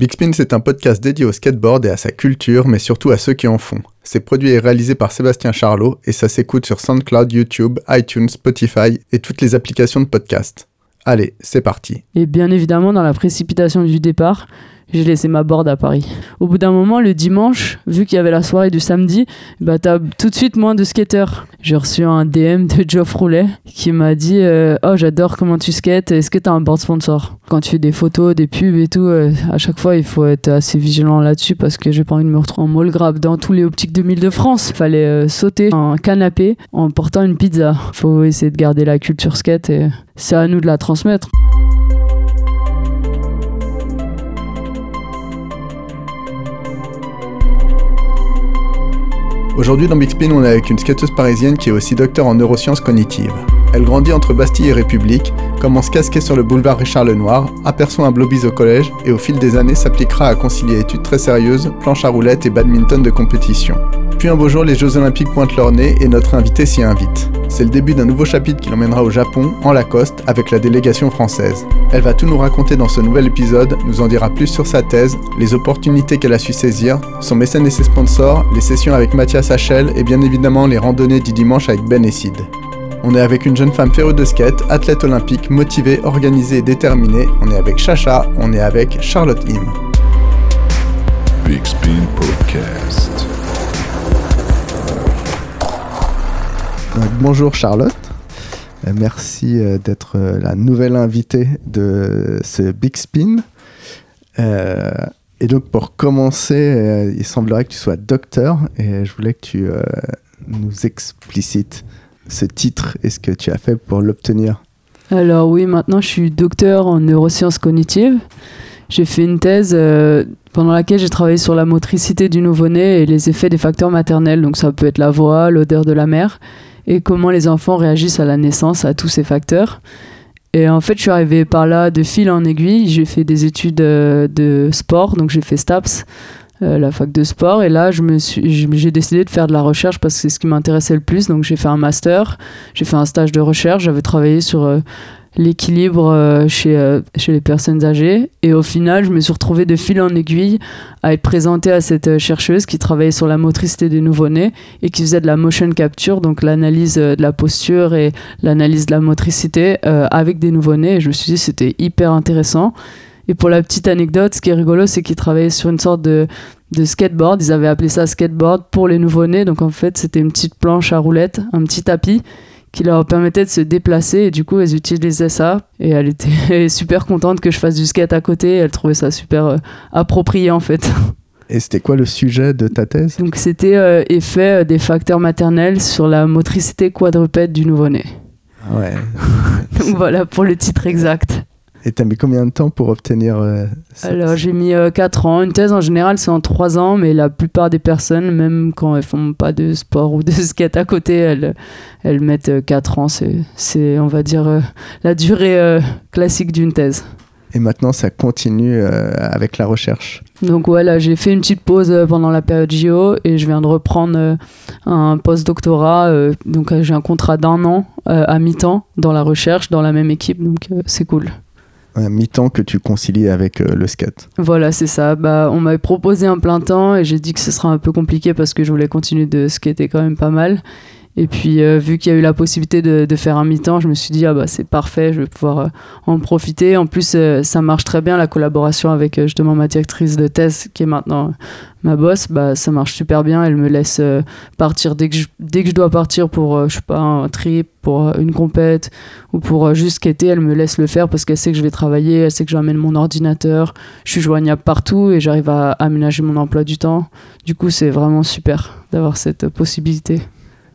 Big Spin, c'est un podcast dédié au skateboard et à sa culture, mais surtout à ceux qui en font. C'est produit et réalisé par Sébastien Charlot et ça s'écoute sur SoundCloud, YouTube, iTunes, Spotify et toutes les applications de podcast. Allez, c'est parti. Et bien évidemment, dans la précipitation du départ, j'ai laissé ma board à Paris. Au bout d'un moment, le dimanche, vu qu'il y avait la soirée du samedi, bah t'as tout de suite moins de skateurs. J'ai reçu un DM de Geoff Roulet qui m'a dit euh, Oh, j'adore comment tu skates, est-ce que t'as un board sponsor? Quand tu fais des photos, des pubs et tout, euh, à chaque fois, il faut être assez vigilant là-dessus parce que j'ai pas envie de me retrouver en molle grave dans tous les optiques 2000 de France. Fallait euh, sauter un canapé en portant une pizza. Faut essayer de garder la culture skate et c'est à nous de la transmettre. Aujourd'hui dans Big Spin, on est avec une skateuse parisienne qui est aussi docteur en neurosciences cognitives. Elle grandit entre Bastille et République, commence casquée sur le boulevard Richard Lenoir, aperçoit un blobis au collège et au fil des années s'appliquera à concilier études très sérieuses, planche à roulettes et badminton de compétition. Puis un beau jour, les Jeux Olympiques pointent leur nez et notre invité s'y invite. C'est le début d'un nouveau chapitre qui l'emmènera au Japon, en Lacoste, avec la délégation française. Elle va tout nous raconter dans ce nouvel épisode, nous en dira plus sur sa thèse, les opportunités qu'elle a su saisir, son mécène et ses sponsors, les sessions avec Mathias Hachel et bien évidemment les randonnées du dimanche avec Ben et Sid. On est avec une jeune femme féroce de skate, athlète olympique, motivée, organisée et déterminée. On est avec Chacha, on est avec Charlotte Im. Big Spin Podcast. Donc, bonjour Charlotte. Euh, Merci euh, d'être euh, la nouvelle invitée de ce Big Spin. Euh, et donc pour commencer, il semblerait que tu sois docteur et je voulais que tu euh, nous explicites ce titre et ce que tu as fait pour l'obtenir. Alors oui, maintenant je suis docteur en neurosciences cognitives. J'ai fait une thèse euh, pendant laquelle j'ai travaillé sur la motricité du nouveau-né et les effets des facteurs maternels. Donc ça peut être la voix, l'odeur de la mère et comment les enfants réagissent à la naissance à tous ces facteurs. Et en fait, je suis arrivée par là de fil en aiguille. J'ai fait des études euh, de sport, donc j'ai fait STAPS, euh, la fac de sport. Et là, j'ai décidé de faire de la recherche parce que c'est ce qui m'intéressait le plus. Donc j'ai fait un master, j'ai fait un stage de recherche. J'avais travaillé sur euh, l'équilibre euh, chez, chez les personnes âgées. Et au final, je me suis retrouvée de fil en aiguille à être présentée à cette chercheuse qui travaillait sur la motricité des nouveau-nés et qui faisait de la motion capture, donc l'analyse de la posture et l'analyse de la motricité avec des nouveau-nés. Et je me suis dit c'était hyper intéressant. Et pour la petite anecdote, ce qui est rigolo, c'est qu'ils travaillaient sur une sorte de, de skateboard. Ils avaient appelé ça skateboard pour les nouveau-nés. Donc en fait, c'était une petite planche à roulettes, un petit tapis qui leur permettait de se déplacer. Et du coup, elles utilisaient ça. Et elle était super contente que je fasse du skate à côté. Elle trouvait ça super euh, approprié en fait. Et c'était quoi le sujet de ta thèse? Donc c'était euh, effet euh, des facteurs maternels sur la motricité quadrupède du nouveau-né. Ouais. Donc voilà pour le titre exact. Et t'as mis combien de temps pour obtenir euh, Alors j'ai mis 4 ans. Une thèse en général c'est en 3 ans, mais la plupart des personnes, même quand elles font pas de sport ou de skate à côté, elles, elles mettent 4 ans. C'est, c'est, on va dire, euh, la durée euh, classique d'une thèse. Et maintenant, ça continue euh, avec la recherche. Donc voilà, j'ai fait une petite pause euh, pendant la période JO et je viens de reprendre euh, un post-doctorat. euh, donc euh, j'ai un contrat d'un an euh, à mi-temps dans la recherche, dans la même équipe, donc euh, c'est cool. Mi-temps que tu concilies avec euh, le skate. Voilà, c'est ça. Bah, on m'avait proposé un plein temps et j'ai dit que ce sera un peu compliqué parce que je voulais continuer de skater quand même pas mal. Et puis, euh, vu qu'il y a eu la possibilité de, faire un mi-temps, je me suis dit, ah bah c'est parfait, je vais pouvoir euh, en profiter. En plus, euh, ça marche très bien la collaboration avec justement ma directrice de thèse qui est maintenant ma boss. Bah, ça marche super bien. Elle me laisse partir dès que, je, dès que je dois partir pour, je sais pas, un trip, pour une compète ou pour juste skater. Elle me laisse le faire parce qu'elle sait que je vais travailler, elle sait que j'amène mon ordinateur je suis joignable partout et j'arrive à aménager mon emploi du temps. Du coup, c'est vraiment super d'avoir cette possibilité.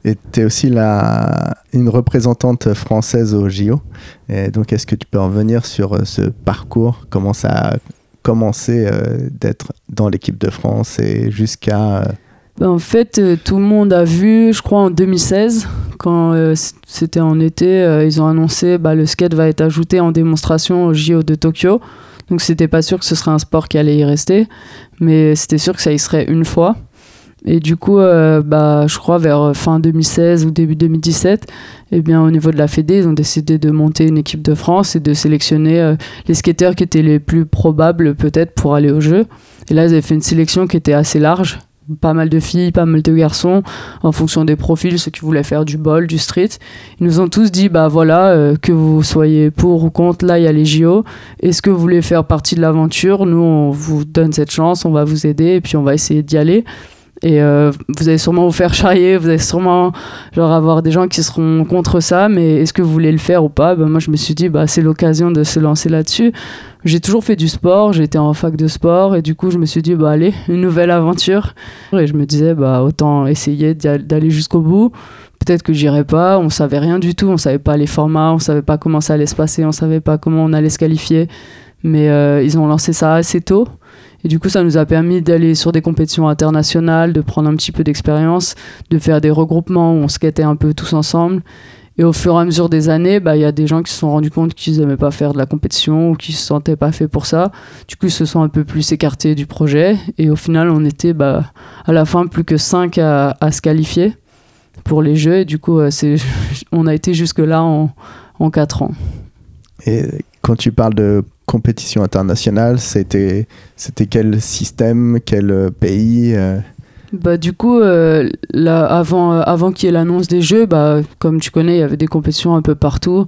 Et tu es aussi la, une représentante française au JO. Donc, est-ce que tu peux revenir sur euh, ce parcours? Comment ça a commencé euh, d'être dans l'équipe de France et jusqu'à. euh, Ben, en fait, tout le monde a vu, je crois en 2016, quand c'était en été, ils ont annoncé bah, le skate va être ajouté en démonstration au JO de Tokyo. Donc c'était pas sûr que ce serait un sport qui allait y rester, mais c'était sûr que ça y serait une fois. Et du coup, euh, bah, je crois vers fin 2016 ou début 2017, eh bien, au niveau de la Fédé, ils ont décidé de monter une équipe de France et de sélectionner euh, les skateurs qui étaient les plus probables peut-être pour aller au jeu. Et là, ils avaient fait une sélection qui était assez large pas mal de filles, pas mal de garçons, en fonction des profils, ceux qui voulaient faire du bol, du street. Ils nous ont tous dit, bah voilà, euh, que vous soyez pour ou contre, là il y a les JO. Est-ce que vous voulez faire partie de l'aventure? Nous, on vous donne cette chance, on va vous aider et puis on va essayer d'y aller. Et euh, vous allez sûrement vous faire charrier, vous allez sûrement genre, avoir des gens qui seront contre ça, mais est-ce que vous voulez le faire ou pas? Ben, Moi, je me suis dit, bah, c'est l'occasion de se lancer là-dessus. J'ai toujours fait du sport, j'étais en fac de sport, et du coup, je me suis dit, bah, allez, une nouvelle aventure. Et je me disais, bah, autant essayer d'aller jusqu'au bout. Peut-être que j'irais pas, on savait rien du tout, on savait pas les formats, on savait pas comment ça allait se passer, on savait pas comment on allait se qualifier. Mais euh, ils ont lancé ça assez tôt. Et du coup, ça nous a permis d'aller sur des compétitions internationales, de prendre un petit peu d'expérience, de faire des regroupements où on skatait un peu tous ensemble. Et au fur et à mesure des années, bah, il y a des gens qui se sont rendus compte qu'ils n'aimaient pas faire de la compétition ou qui se sentaient pas faits pour ça. Du coup, ils se sont un peu plus écartés du projet. Et au final, on était bah, à la fin plus que 5 à, se qualifier pour les Jeux. Et du coup, euh, on a été jusque-là en, en 4 ans. Et quand tu parles de compétition internationale, c'était, c'était quel système, quel pays euh? bah, Du coup, euh, là, avant, euh, avant qu'il y ait l'annonce des Jeux, bah, comme tu connais, il y avait des compétitions un peu partout.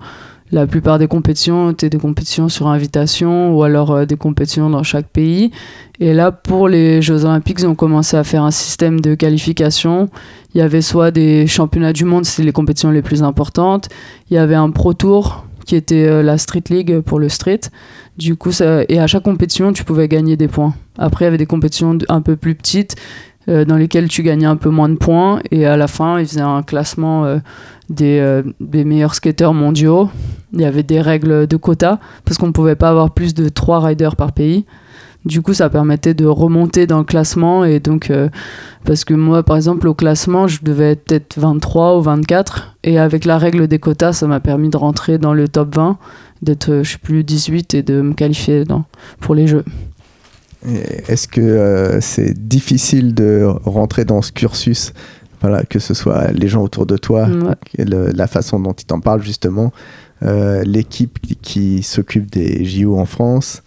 La plupart des compétitions étaient des compétitions sur invitation ou alors des compétitions dans chaque pays. Et là, pour les Jeux Olympiques, ils ont commencé à faire un système de qualification. Il y avait soit des championnats du monde, c'était les compétitions les plus importantes. Il y avait un Pro Tour qui était la Street League pour le street. Du coup, et à chaque compétition, tu pouvais gagner des points. Après, il y avait des compétitions un peu plus petites euh, dans lesquelles tu gagnais un peu moins de points. Et à la fin, ils faisaient un classement euh, des, euh, meilleurs skateurs mondiaux. Il y avait des règles de quota parce qu'on ne pouvait pas avoir plus de 3 riders par pays. Du coup, ça permettait de remonter dans le classement. Et donc, parce que moi, par exemple, au classement, je devais être peut-être 23 ou 24. Et avec la règle des quotas, ça m'a permis de rentrer dans le top 20 d'être, euh, je suis plus, 18 et de me qualifier dans, pour les Jeux. Est-ce que euh, c'est difficile de rentrer dans ce cursus voilà, que ce soit les gens autour de toi, la façon dont ils t'en parlent justement, euh, l'équipe qui, s'occupe des JO en France,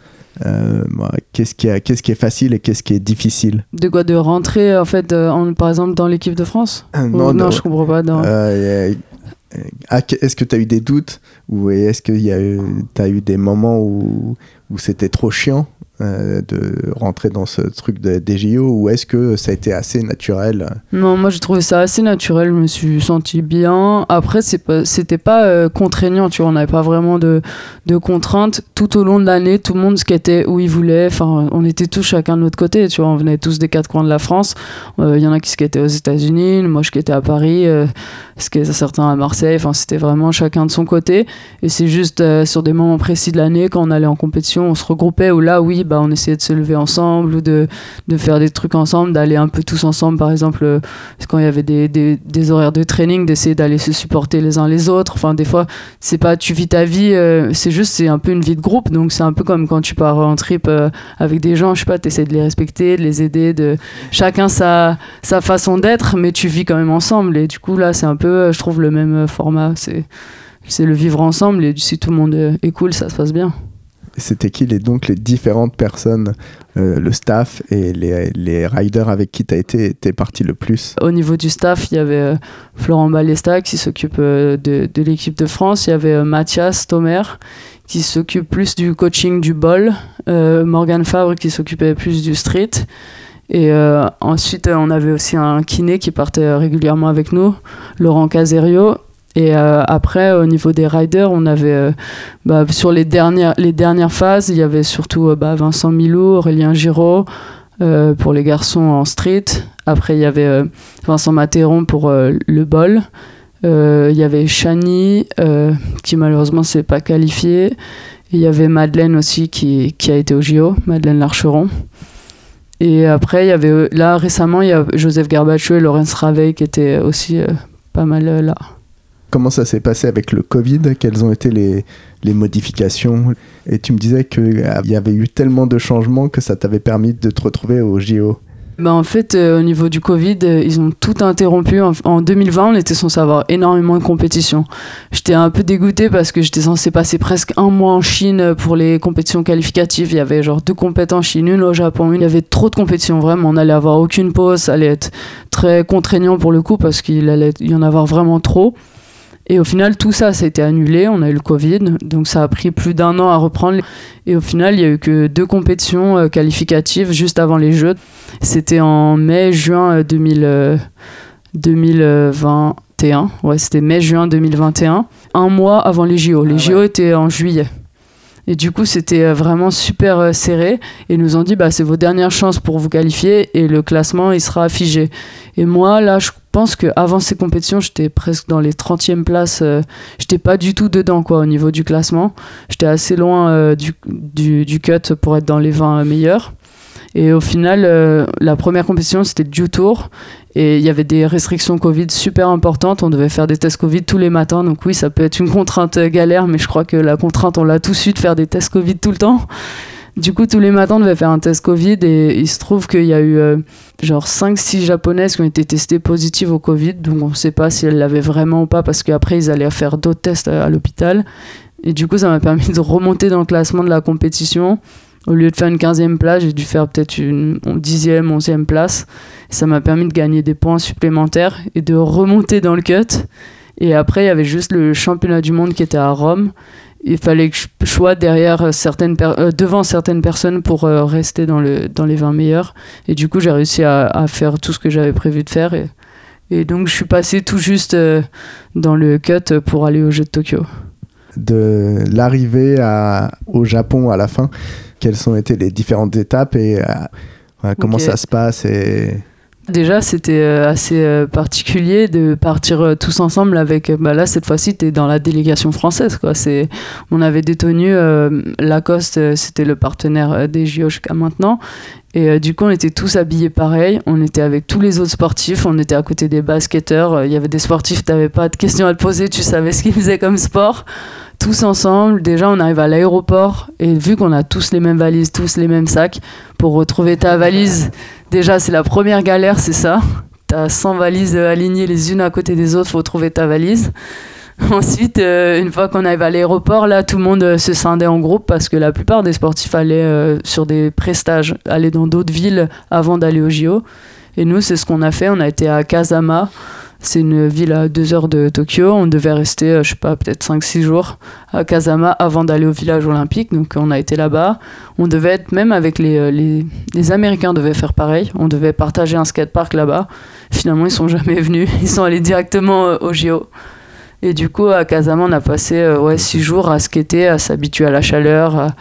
qu'est-ce qui, qu'est-ce qui, est facile et qu'est-ce qui est difficile De quoi De rentrer en fait, par exemple, dans l'équipe de France Non, non, je comprends pas. Ah, est-ce que tu as eu des doutes ou est-ce que tu as eu des moments où, où c'était trop chiant euh, de rentrer dans ce truc de, des JO ou est-ce que ça a été assez naturel? Non, moi j'ai trouvé ça assez naturel, je me suis senti bien. Après, c'était pas, pas euh, contraignant, tu vois, on n'avait pas vraiment de, de, contraintes. Tout au long de l'année, tout le monde skatait où il voulait. Enfin, on était tous chacun de notre côté, tu vois, on venait tous des quatre coins de la France. Euh, il y en a qui skataient aux États-Unis, moi je skatais à Paris, certains à Marseille. Enfin, c'était vraiment chacun de son côté. Et c'est juste sur des moments précis de l'année, quand on allait en compétition, on se regroupait où là, oui, bah, on essayait de se lever ensemble ou de, de faire des trucs ensemble, d'aller un peu tous ensemble, par exemple, euh, quand il y avait des, des, horaires de training, d'essayer d'aller se supporter les uns les autres. Enfin, des fois, c'est pas tu vis ta vie, euh, c'est juste, c'est un peu une vie de groupe. Donc, c'est un peu comme quand tu pars en trip euh, avec des gens, je sais pas, tu essaies de les respecter, de les aider, de chacun sa, sa façon d'être, mais tu vis quand même ensemble. Et du coup, là, c'est un peu, je trouve, le même format. C'est c'est le vivre ensemble et si tout le monde est cool, ça se passe bien. C'était qui les, donc les différentes personnes, euh, le staff et les, les riders avec qui tu as été t'es parti le plus? Au niveau du staff, il y avait euh, Florent Balesta qui s'occupe euh, de, de l'équipe de France, il y avait Mathias Thomer qui s'occupe plus du coaching du bol, Morgan Fabre qui s'occupait plus du street. Et ensuite, on avait aussi un kiné qui partait régulièrement avec nous, Laurent Caserio, et euh, après, au niveau des riders, on avait euh, bah, sur les dernières, les dernières phases, il y avait surtout euh, bah, Vincent Milou, Aurélien Giraud pour les garçons en street. Après, il y avait Vincent Matéron pour le bol. il y avait Chani qui malheureusement s'est pas qualifié. Il y avait Madeleine aussi qui, qui a été au JO, Madeleine Larcheron. Et après, il y avait là récemment, il y a Joseph Garbacho et Laurence Raveil qui étaient aussi pas mal là. Comment ça s'est passé avec le Covid? Quelles ont été les, les modifications? Et tu me disais qu'il y avait eu tellement de changements que ça t'avait permis de te retrouver au JO. Bah en fait, euh, au niveau du Covid, euh, ils ont tout interrompu. En, en 2020, on était censé avoir énormément de compétitions. J'étais un peu dégoûtée parce que j'étais censé passer presque un mois en Chine pour les compétitions qualificatives. Il y avait genre deux compétitions en Chine, une au Japon, une. Il y avait trop de compétitions, vraiment. On allait avoir aucune pause. Ça allait être très contraignant pour le coup parce qu'il allait y en avoir vraiment trop. Et au final, tout ça, ça a été annulé. On a eu le Covid, donc ça a pris plus d'un an à reprendre. Et au final, il y a eu que deux compétitions euh, qualificatives juste avant les Jeux. C'était en mai-juin 2000, 2021. Ouais, c'était mai-juin 2021. Un mois avant les JO. Les Ah JO étaient en juillet. Et du coup, c'était euh, vraiment super euh, serré. Et ils nous ont dit, bah, c'est vos dernières chances pour vous qualifier et le classement, il sera figé. Et moi, là, je pense qu'avant ces compétitions, j'étais presque dans les 30e places. euh, j'étais pas du tout dedans, quoi, au niveau du classement. J'étais assez loin euh, du, du, du cut pour être dans les 20 meilleurs. Et au final, euh, la première compétition, c'était Dew Tour. Et il y avait des restrictions Covid super importantes. On devait faire des tests Covid tous les matins. Donc oui, ça peut être une contrainte euh, galère, mais je crois que la contrainte, on l'a tous eu de faire des tests Covid tout le temps. Du coup, tous les matins, on devait faire un test Covid. Et il se trouve qu'il y a eu euh, genre 5-6 japonaises qui ont été testées positives au Covid. Donc on ne sait pas si elles l'avaient vraiment ou pas, parce qu'après, ils allaient faire d'autres tests à, à l'hôpital. Et du coup, ça m'a permis de remonter dans le classement de la compétition. Au lieu de faire une 15e place, j'ai dû faire peut-être une 10e, 11e place. Ça m'a permis de gagner des points supplémentaires et de remonter dans le cut. Et après, il y avait juste le championnat du monde qui était à Rome. Il fallait que je sois derrière certaines euh, devant certaines personnes pour euh, rester dans, le, dans les 20 meilleurs. Et du coup, j'ai réussi à, à faire tout ce que j'avais prévu de faire. Et, et donc, je suis passé tout juste euh, dans le cut pour aller au jeu de Tokyo. De l'arrivée au Japon à la fin, quelles ont été les différentes étapes et comment ça se passe et Déjà, c'était euh, assez euh, particulier de partir euh, tous ensemble avec. Bah là, cette fois-ci, tu es dans la délégation française. Quoi. C'est, on avait euh, Lacoste, c'était le partenaire des JO jusqu'à maintenant. Et du coup, on était tous habillés pareil. On était avec tous les autres sportifs. On était à côté des basketteurs. Il y avait des sportifs, tu n'avais pas de questions à te poser. Tu savais ce qu'ils faisaient comme sport. Tous ensemble. Déjà, on arrive à l'aéroport. Et vu qu'on a tous les mêmes valises, tous les mêmes sacs, pour retrouver ta valise, déjà, c'est la première galère, c'est ça. T'as 100 valises alignées les unes à côté des autres, faut trouver ta valise. Ensuite, euh, une fois qu'on arrive à l'aéroport, là, tout le monde euh, se scindait en groupe parce que la plupart des sportifs allaient euh, sur des prestages, allaient dans d'autres villes avant d'aller au JO. Et nous, c'est ce qu'on a fait. On a été à Kazama. C'est une ville à deux heures de Tokyo. On devait rester, euh, je sais pas, peut-être 5-6 jours à Kazama avant d'aller au village olympique. Donc, on a été là-bas. On devait être, même avec les, euh, les, les Américains, devaient faire pareil. On devait partager un skatepark là-bas. Finalement, ils sont jamais venus. Ils sont allés directement euh, au JO. Et du coup, à Kazama, on a passé ouais, six jours à skater, à s'habituer à la chaleur,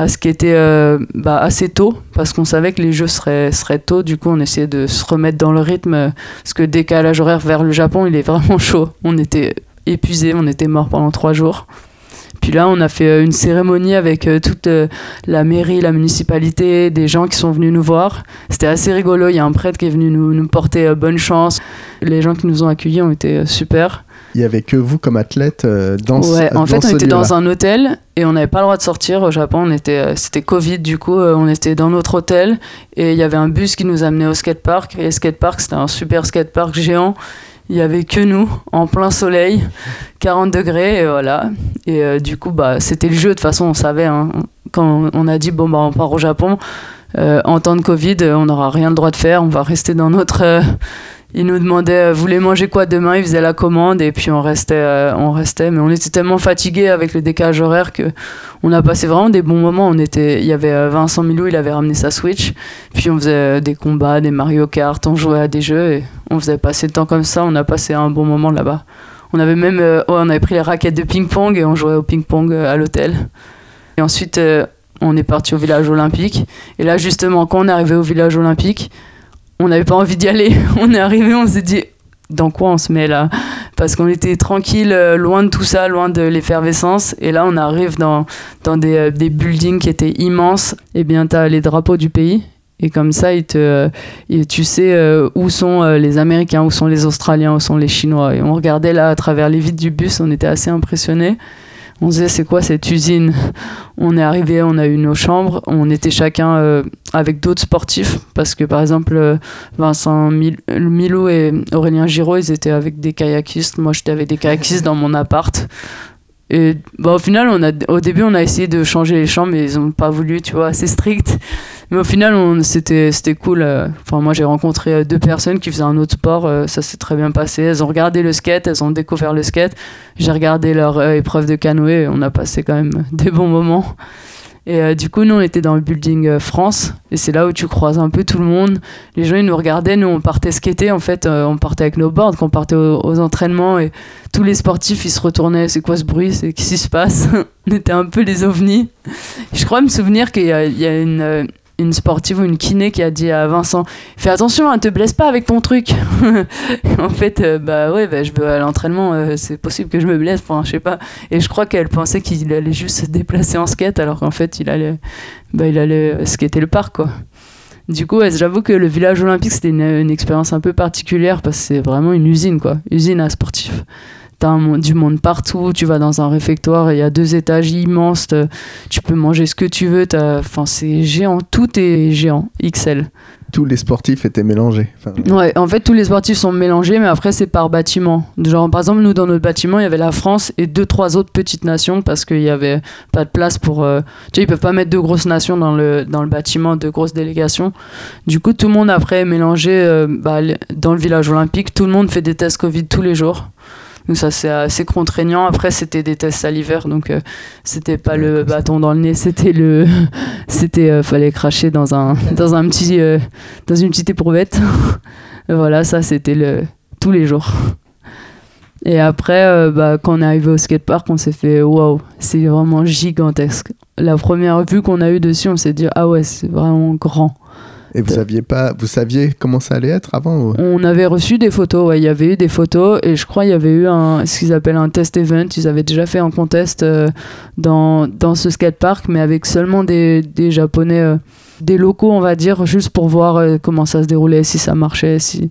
à skater euh, bah, assez tôt, parce qu'on savait que les jeux seraient, seraient tôt. Du coup, on essayait de se remettre dans le rythme, parce que décalage horaire vers le Japon, il est vraiment chaud. On était épuisés, on était morts pendant trois jours. Puis là, on a fait euh, une cérémonie avec euh, toute la mairie, la municipalité, des gens qui sont venus nous voir. C'était assez rigolo. Il y a un prêtre qui est venu nous, porter bonne chance. Les gens qui nous ont accueillis ont été super. Il y avait que vous comme athlète euh, dans ce, Ouais, en fait, on était dans un hôtel et on n'avait pas le droit de sortir au Japon. On était, euh, c'était Covid, du coup, euh, on était dans notre hôtel et il y avait un bus qui nous amenait au skatepark. Et le skatepark, c'était un super skatepark géant. Il y avait que nous, en plein soleil, 40 degrés, et voilà. Et euh, du coup, bah, c'était le jeu, de toute façon, on savait. hein. Quand on a dit, bon, bah, on part au Japon, euh, en temps de Covid, on n'aura rien le droit de faire, on va rester dans notre. euh, ils nous demandaient, euh, vous voulez manger quoi demain? Ils faisaient la commande et puis on restait, euh, on restait. Mais on était tellement fatigués avec le décalage horaire que on a passé vraiment des bons moments. On était, il y avait euh, Vincent Milou, il avait ramené sa Switch. Puis on faisait euh, des combats, des Mario Kart, on jouait à des jeux et on faisait passer le temps comme ça. On a passé un bon moment là-bas. On avait même, euh, on avait pris les raquettes de ping-pong et on jouait au ping-pong euh, à l'hôtel. Et ensuite, euh, on est parti au village olympique. Et là, justement, quand on est arrivé au village olympique, on n'avait pas envie d'y aller. On est arrivé, on s'est dit, dans quoi on se met là? Parce qu'on était tranquille, euh, loin de tout ça, loin de l'effervescence. Et là, on arrive dans, dans des, euh, des buildings qui étaient immenses. Et bien, tu as les drapeaux du pays. Et comme ça, euh, tu sais où sont les Américains, où sont les Australiens, où sont les Chinois. Et on regardait là à travers les vitres du bus, on était assez impressionnés. On disait c'est quoi cette usine? On est arrivé, on a eu nos chambres, on était chacun euh, avec d'autres sportifs parce que par exemple euh, Vincent Milou et Aurélien Giraud ils étaient avec des kayakistes, moi j'étais avec des kayakistes dans mon appart. Et bah, au final, on a, au début, on a essayé de changer les chambres, mais ils n'ont pas voulu, tu vois, assez strict. Mais au final, c'était, c'était cool. Euh. Enfin, moi, j'ai rencontré euh, deux personnes qui faisaient un autre sport. Euh, ça s'est très bien passé. Elles ont regardé le skate, elles ont découvert le skate. J'ai regardé leur épreuve de canoë. On a passé quand même des bons moments. Et euh, du coup, nous, on était dans le building euh, France. Et c'est là où tu croises un peu tout le monde. Les gens, ils nous regardaient. Nous, on partait skater. En fait, euh, on partait avec nos boards, quand on partait aux, entraînements. Et tous les sportifs, ils se retournaient. C'est quoi ce bruit? C'est qu'est-ce qui se passe? On était un peu les ovnis. Je crois me souvenir qu'il y, y a, une, une sportive ou une kiné qui a dit à Vincent Fais attention, ne te blesse pas avec ton truc. en fait, euh, bah ouais, bah, je veux à l'entraînement, euh, c'est possible que je me blesse, enfin, je sais pas. Et je crois qu'elle pensait qu'il allait juste se déplacer en skate, alors qu'en fait, il allait, bah, il allait skater le parc, quoi. Du coup, j'avoue que le village olympique, c'était une, une expérience un peu particulière parce que c'est vraiment une usine, quoi. Usine à sportifs t'as du monde partout, tu vas dans un réfectoire, il y a deux étages immenses, tu peux manger ce que tu veux, enfin, c'est géant, tout est géant, XL. Tous les sportifs étaient mélangés. ouais, en fait, tous les sportifs sont mélangés, mais après, c'est par bâtiment. Genre, par exemple, nous, dans notre bâtiment, il y avait la France et deux, trois autres petites nations parce qu'il n'y avait pas de place pour. Euh, tu sais, ils peuvent pas mettre deux grosses nations dans le, dans le bâtiment, deux grosses délégations. Du coup, tout le monde, après, est mélangé euh, bah, dans le village olympique. Tout le monde fait des tests Covid tous les jours. Donc ça c'est assez contraignant. Après c'était des tests salivaires, donc euh, c'était pas le bâton dans le nez, c'était le, c'était euh, fallait cracher dans un dans un petit euh, dans une petite éprouvette. voilà, ça c'était le tous les jours. Et après, bah, quand on est arrivé au skatepark, on s'est fait waouh, c'est vraiment gigantesque. La première vue qu'on a eue dessus, on s'est dit ah ouais, c'est vraiment grand. Et vous saviez pas, vous saviez comment ça allait être avant On avait reçu des photos, ouais, il y avait eu des photos et je crois il y avait eu un, ce qu'ils appellent un test event. Ils avaient déjà fait un contest euh, dans, dans ce skatepark, mais avec seulement des, des japonais, euh, des locaux, on va dire, juste pour voir euh, comment ça se déroulait, si ça marchait. Si...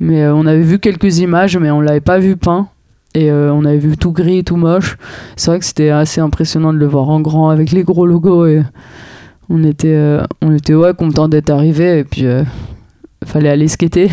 Mais on avait vu quelques images, mais on l'avait pas vu peint. Et on avait vu tout gris, tout moche. C'est vrai que c'était assez impressionnant de le voir en grand avec les gros logos. Et on était, euh, on était ouais, content d'être arrivé et puis il euh, fallait aller skater.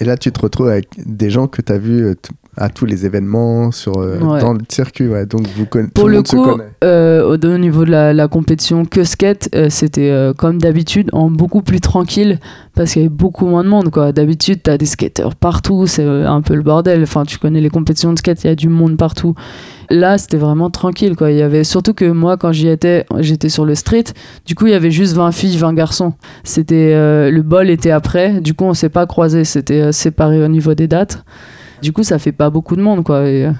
Et là, tu te retrouves avec des gens que tu as vus euh, à tous les événements sur, dans le circuit. Ouais. Donc, vous Pour tout le, coup, au, niveau de la, compétition que skate, c'était comme d'habitude, en beaucoup plus tranquille parce qu'il y avait beaucoup moins de monde. quoi. D'habitude, tu as des skateurs partout, c'est un peu le bordel. Enfin, tu connais les compétitions de skate, il y a du monde partout. Là, c'était vraiment tranquille, quoi. Il y avait surtout que moi, quand j'y étais, j'étais sur le street. Du coup, il y avait juste 20 filles, 20 garçons. C'était euh, le bol était après. Du coup, on s'est pas croisés. C'était euh, séparé au niveau des dates. Du coup, ça fait pas beaucoup de monde, quoi. Euh,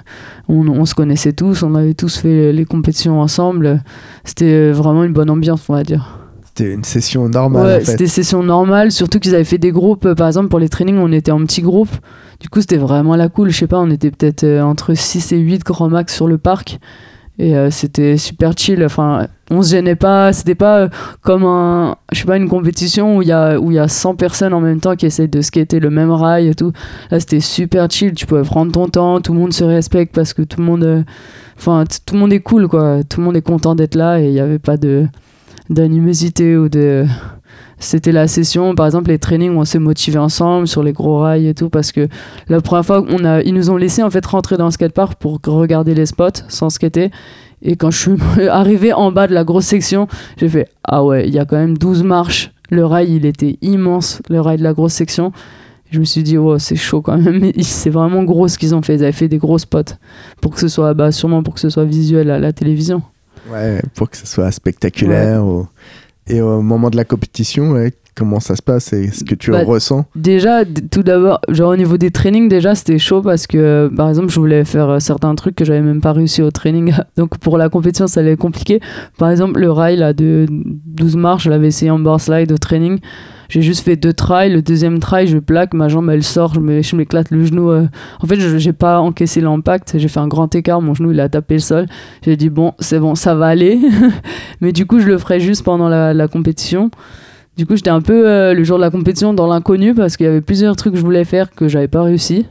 on, se connaissait tous, on avait tous fait les compétitions ensemble. C'était vraiment une bonne ambiance, on va dire. C'était une session normale. Ouais, c'était session normale. Surtout qu'ils avaient fait des groupes. Par exemple, pour les trainings, on était en petits groupes. Du coup, c'était vraiment la cool. Je sais pas, on était peut-être euh, entre 6 et 8 grands max sur le parc. Et euh, c'était super chill. Enfin, on se gênait pas. C'était pas euh, comme un, je sais pas, une compétition où il y a, où il y a 100 personnes en même temps qui essayent de skater le même rail et tout. Là, c'était super chill. Tu pouvais prendre ton temps. Tout le monde se respecte parce que tout le monde, enfin, tout le monde est cool, quoi. Tout le monde est content d'être là et il n'y avait pas de, d'animosité ou de c'était la session, par exemple, les trainings où on s'est motivé ensemble sur les gros rails et tout, parce que la première fois, on a, ils nous ont laissé en fait rentrer dans le skatepark pour regarder les spots sans skater. Et quand je suis arrivé en bas de la grosse section, j'ai fait Ah ouais, il y a quand même 12 marches. Le rail, il était immense, le rail de la grosse section. Je me suis dit, oh, c'est chaud quand même. C'est vraiment gros ce qu'ils ont fait. Ils avaient fait des gros spots pour que ce soit, bah, sûrement pour que ce soit visuel à la télévision. Ouais, pour que ce soit spectaculaire. Ou... Et au moment de la compétition, comment ça se passe et ce que tu bah, ressens? Déjà, tout d'abord, genre au niveau des trainings, déjà c'était chaud parce que par exemple, je voulais faire euh, certains trucs que j'avais même pas réussi au training. Donc pour la compétition, ça allait être compliqué. Par exemple, le rail là, de 12 marches, je l'avais essayé en bar slide au training. J'ai juste fait deux trails. Le deuxième trail, je plaque, ma jambe elle sort, je m'éclate le genou. Euh. En fait, je j'ai pas encaissé l'impact. J'ai fait un grand écart, mon genou il a tapé le sol. J'ai dit bon, c'est bon, ça va aller. Mais du coup, je le ferai juste pendant la, compétition. Du coup, j'étais un peu euh, le jour de la compétition dans l'inconnu parce qu'il y avait plusieurs trucs que je voulais faire que j'avais pas réussi.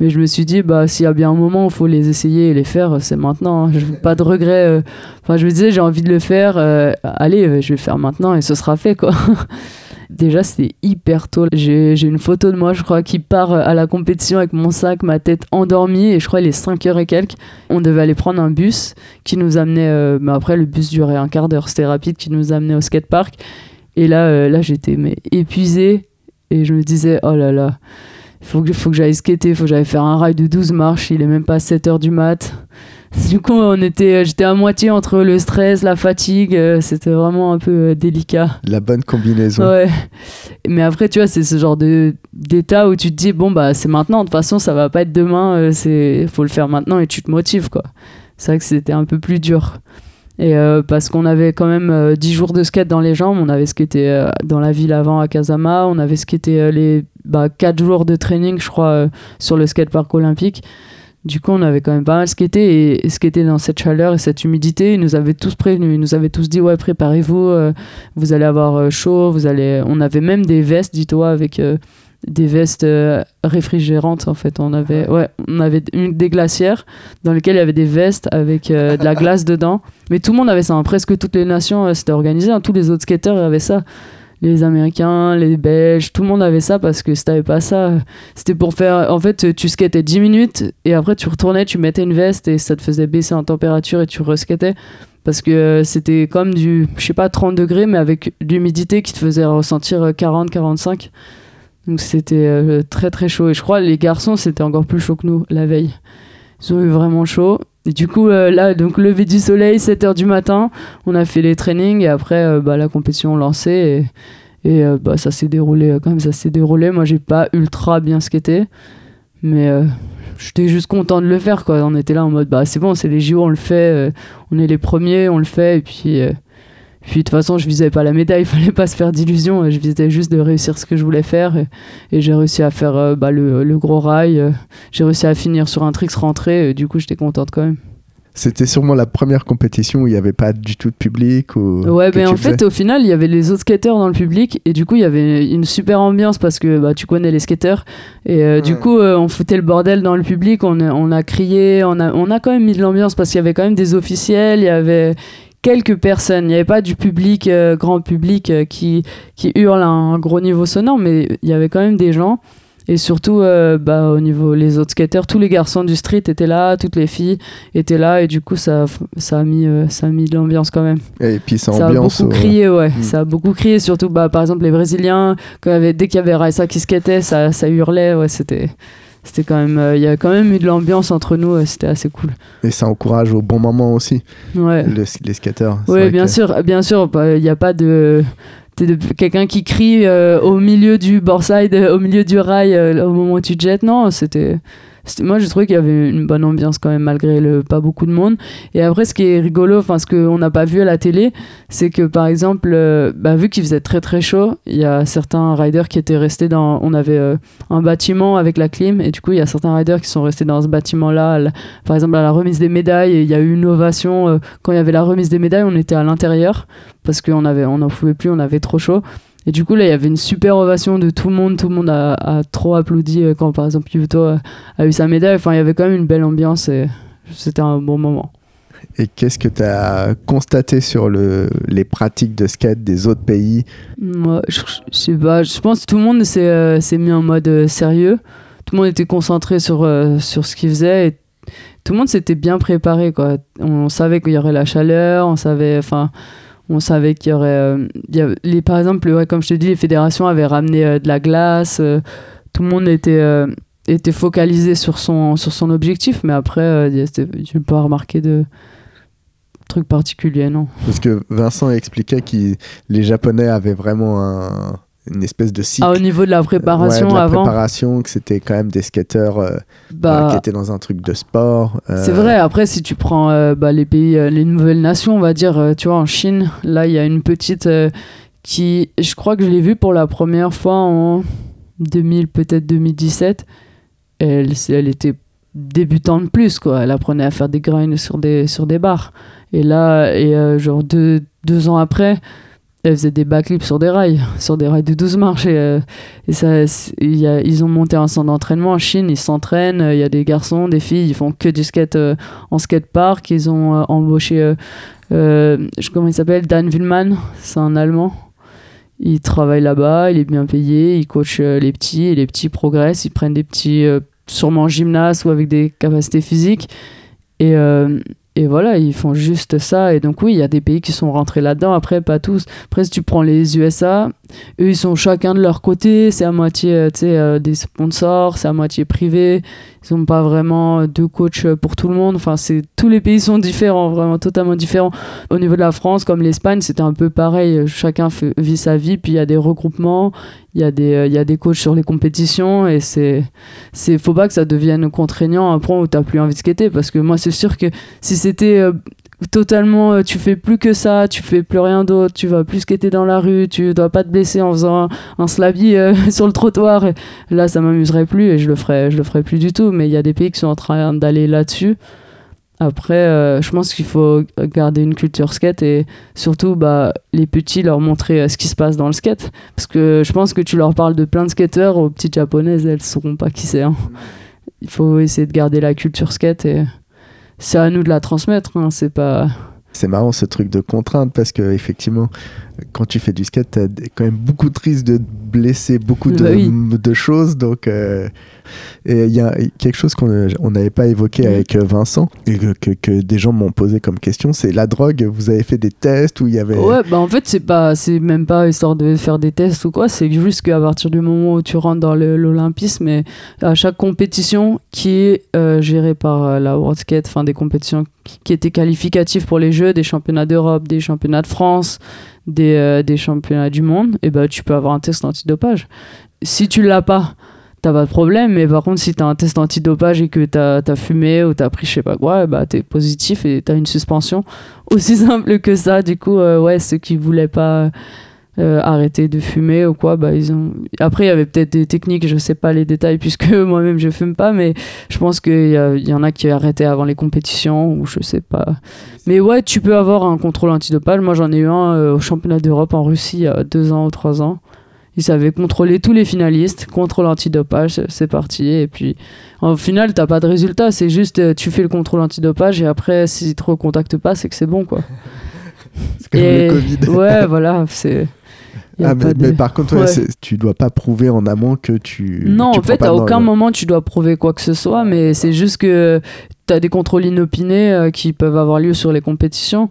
Mais je me suis dit, bah, s'il y a bien un moment où il faut les essayer et les faire, c'est maintenant. Je pas de regrets. euh. Enfin, je me disais, j'ai envie de le faire. allez, je vais le faire maintenant et ce sera fait, quoi. Déjà, c'était hyper tôt. J'ai une photo de moi, je crois, qui part euh, à la compétition avec mon sac, ma tête endormie, et je crois il est 5 heures et quelques. On devait aller prendre un bus qui nous amenait. euh, mais après, le bus durait un quart d'heure, c'était rapide, qui nous amenait au skatepark. Et là, euh, là j'étais mais épuisée, et je me disais, oh là là, il faut que, faut que j'aille skater, il faut que j'aille faire un rail de 12 marches, il est même pas 7 heures du mat. Du coup, on était, j'étais à moitié entre le stress, la fatigue, euh, c'était vraiment un peu euh, délicat. La bonne combinaison. Ouais. Mais après, tu vois, c'est ce genre de d'état où tu te dis bon bah c'est maintenant. De toute façon, ça va pas être demain. euh, c'est faut le faire maintenant et tu te motives quoi. C'est vrai que c'était un peu plus dur. Et euh, parce qu'on avait quand même euh, 10 jours de skate dans les jambes, on avait skaté euh, dans la ville avant à Kazama, on avait skaté euh, les bah, 4 jours de training, je crois, euh, sur le skatepark olympique. Du coup, on avait quand même pas mal skaté et, et skaté dans cette chaleur et cette humidité. Ils nous avaient tous prévenus, ils nous avaient tous dit ouais, préparez-vous, euh, vous allez avoir euh, chaud, vous allez. On avait même des vestes, dis-toi, avec euh, des vestes euh, réfrigérantes en fait. On avait, ouais, on avait une, des glacières dans lesquelles il y avait des vestes avec de la glace dedans. Mais tout le monde avait ça, hein. presque toutes les nations euh, c'était organisé. hein. Tous les autres skateurs avaient ça. Les Américains, les Belges, tout le monde avait ça parce que si t'avais pas ça, euh, c'était pour faire. En fait, tu skatais 10 minutes et après tu retournais, tu mettais une veste et ça te faisait baisser en température et tu reskatais. Parce que euh, c'était comme du, je sais pas, 30 degrés, mais avec l'humidité qui te faisait ressentir 40-45. Donc c'était euh, très très chaud. Et je crois les garçons, c'était encore plus chaud que nous la veille. Ils ont eu vraiment chaud. Et du coup, euh, là, donc lever du soleil, 7h du matin, on a fait les trainings et après, euh, bah, la compétition lancée. Et, et euh, bah, ça s'est déroulé euh, comme ça s'est déroulé. Moi, j'ai pas ultra bien skaté. Mais j'étais juste content de le faire. Quoi. On était là en mode, bah, c'est bon, c'est les JO, on le fait. on est les premiers, on le fait. Et puis, puis de toute façon, je visais pas la médaille, il fallait pas se faire d'illusions. Je visais juste de réussir ce que je voulais faire. Et, et j'ai réussi à faire euh, bah, le, le gros rail. euh, j'ai réussi à finir sur un tricks rentré. et du coup, j'étais contente quand même. C'était sûrement la première compétition où il n'y avait pas du tout de public ou Ouais, tu en fait, au final, il y avait les autres skateurs dans le public et du coup, il y avait une super ambiance parce que bah, tu connais les skateurs et euh, du coup, euh, on foutait le bordel dans le public, on a, on a crié, on a, on a quand même mis de l'ambiance parce qu'il y avait quand même des officiels, il y avait quelques personnes, il n'y avait pas du public, euh, grand public euh, qui, qui hurle à un gros niveau sonore, mais il y avait quand même des gens. Et surtout, euh, bah, au niveau les autres skateurs, tous les garçons du street étaient là, toutes les filles étaient là, et du coup, ça, ça a mis, ça a mis de l'ambiance quand même Et puis ça a beaucoup au- crié, ouais. Mm. Ça a beaucoup crié, surtout bah, par exemple les Brésiliens. Quand avait, dès qu'il y avait Raissa qui skatait, ça, ça hurlait. Ouais, c'était, c'était quand même. euh, Il y a quand même eu de l'ambiance entre nous. ouais, c'était assez cool. Et ça encourage au bon moment aussi, Ouais. le- les skateurs. Oui, bien que- sûr, bien sûr. bah, Il n'y a pas de, quelqu'un qui crie euh, au milieu du boardside, euh, au milieu du rail, euh, au moment où tu te jettes. Non, c'était. Moi, j'ai trouvé qu'il y avait une bonne ambiance quand même, malgré le pas beaucoup de monde. Et après, ce qui est rigolo, enfin, ce qu'on n'a pas vu à la télé, c'est que par exemple, euh, bah, vu qu'il faisait très très chaud, il y a certains riders qui étaient restés dans. On avait euh, un bâtiment avec la clim, et du coup, il y a certains riders qui sont restés dans ce bâtiment-là. à la- Par exemple, à la remise des médailles, il y a eu une ovation. euh, quand il y avait la remise des médailles, on était à l'intérieur parce qu'on avait, on n'en pouvait plus, on avait trop chaud. Et du coup, là, il y avait une super ovation de tout le monde. Tout le monde a, a trop applaudi euh, quand, par exemple, Yuto a, a eu sa médaille. Enfin, il y avait quand même une belle ambiance et c'était un bon moment. Et qu'est-ce que tu as constaté sur le, les pratiques de skate des autres pays? Moi, je, je sais pas, je pense que tout le monde s'est euh, mis en mode euh, sérieux. Tout le monde était concentré sur, euh, sur ce qu'il faisait et tout le monde s'était bien préparé. Quoi. On savait qu'il y aurait la chaleur, on savait, enfin, on savait qu'il y aurait. euh, les, par exemple, comme je te dis, les fédérations avaient ramené euh, de la glace. euh, tout le monde était, était focalisé sur son, sur son objectif, mais après, je n'ai pas remarqué de trucs particuliers, non. Parce que Vincent expliquait que les Japonais avaient vraiment un- une espèce de cycle. Ah, au niveau de la préparation Ouais, de la avant. préparation, que c'était quand même des skateurs euh, bah, qui étaient dans un truc de sport. euh, C'est vrai, après, si tu prends euh, bah, les pays, euh, les nouvelles nations, on va dire, euh, tu vois, en Chine, là, il y a une petite euh, qui, je crois que je l'ai vue pour la première fois en 2000, peut-être 2017. Elle, elle était débutante plus, quoi. Elle apprenait à faire des grinds sur des, sur des barres. Et là, et, euh, genre deux, deux ans après, elle faisait des backflips sur des rails, sur des rails de 12 marches. Et, euh, ça, ils ont monté un centre d'entraînement en Chine, ils s'entraînent. euh, Il y a des garçons, des filles, ils font que du skate euh, en skatepark. Ils ont euh, embauché, je- comment il s'appelle Dan Willman, c'est un Allemand. Il travaille là-bas, il est bien payé, il coach les petits et les petits progressent. Ils prennent des petits, sûrement gymnastes ou avec des capacités physiques. Et, et voilà, ils font juste ça. Et donc, oui, il y a des pays qui sont rentrés là-dedans. Après, pas tous. Après, si tu prends les USA, eux, ils sont chacun de leur côté. C'est à moitié euh, euh, des sponsors, c'est à moitié privé. Ils n'ont pas vraiment euh, deux coachs euh, pour tout le monde. Enfin, tous les pays sont différents, vraiment totalement différents. Au niveau de la France, comme l'Espagne, c'était un peu pareil. Chacun fait- vit sa vie, puis il y a des regroupements, il y a des, euh, il y a des coachs sur les compétitions, et c'est, c'est, faut pas que ça devienne contraignant à un point où t'as plus envie de skater, parce que moi, c'est sûr que si c'était euh, totalement, euh, tu fais plus que ça, tu fais plus rien d'autre, tu vas plus skater dans la rue, tu dois pas te blesser en faisant un, un euh, sur le trottoir. Là, ça m'amuserait plus et je le ferais, je le ferais plus du tout. Mais il y a des pays qui sont en train d'aller là-dessus. Après, euh, je pense qu'il faut garder une culture skate et surtout bah, les petits leur montrer ce qui se passe dans le skate. Parce que je pense que tu leur parles de plein de skateurs, aux petites japonaises, elles sauront pas qui c'est. hein. Il faut essayer de garder la culture skate et c'est à nous de la transmettre. hein, C'est pas. C'est marrant ce truc de contrainte parce que effectivement, quand tu fais du skate, t'as des- quand même beaucoup de risques de te blesser beaucoup de, Bah oui. de choses. Donc, euh, et il y a quelque chose qu'on euh, n'avait pas évoqué avec euh, Vincent et que, que- que des gens m'ont posé comme question, c'est la drogue. Vous avez fait des tests où il y avait. Ouais, bah en fait, c'est pas, c'est même pas histoire de faire des tests ou quoi, c'est juste qu'à partir du moment où tu rentres dans l'Olympisme, et à chaque compétition qui est euh, gérée par la World Skate, enfin des compétitions qui étaient qualificatives pour les Jeux, des championnats d'Europe, des championnats de France, des, euh, des championnats du monde, et bah tu peux avoir un test antidopage. Si tu l'as pas, t'as pas de problème, mais par contre, si t'as un test antidopage et que t'as as fumé ou t'as pris je sais pas quoi, bah t'es positif et t'as une suspension aussi simple que ça. Du coup, euh, ouais, ceux qui voulaient pas euh, arrêter de fumer ou quoi, bah ils ont. Après, il y avait peut-être des techniques, je sais pas les détails puisque moi-même je fume pas, mais je pense qu'il y, y en a qui arrêtaient avant les compétitions ou je sais pas. Mais ouais, tu peux avoir un contrôle antidopage. Moi, j'en ai eu un euh, au championnat d'Europe en Russie il y a deux ans ou trois ans. Ils savaient contrôler tous les finalistes, contrôle antidopage, c'est parti. Et puis, au final, t'as pas de résultat. C'est juste, euh, tu fais le contrôle antidopage et après, s'ils te recontactent pas, c'est que c'est bon, quoi. c'est comme Et- le Covid. Ouais, voilà, c'est. Ah, mais, pas de- mais par contre, ouais, Ouais. tu dois pas prouver en amont que tu. Non, tu en fait, à aucun le- moment tu dois prouver quoi que ce soit, mais c'est juste que tu as des contrôles inopinés euh, qui peuvent avoir lieu sur les compétitions.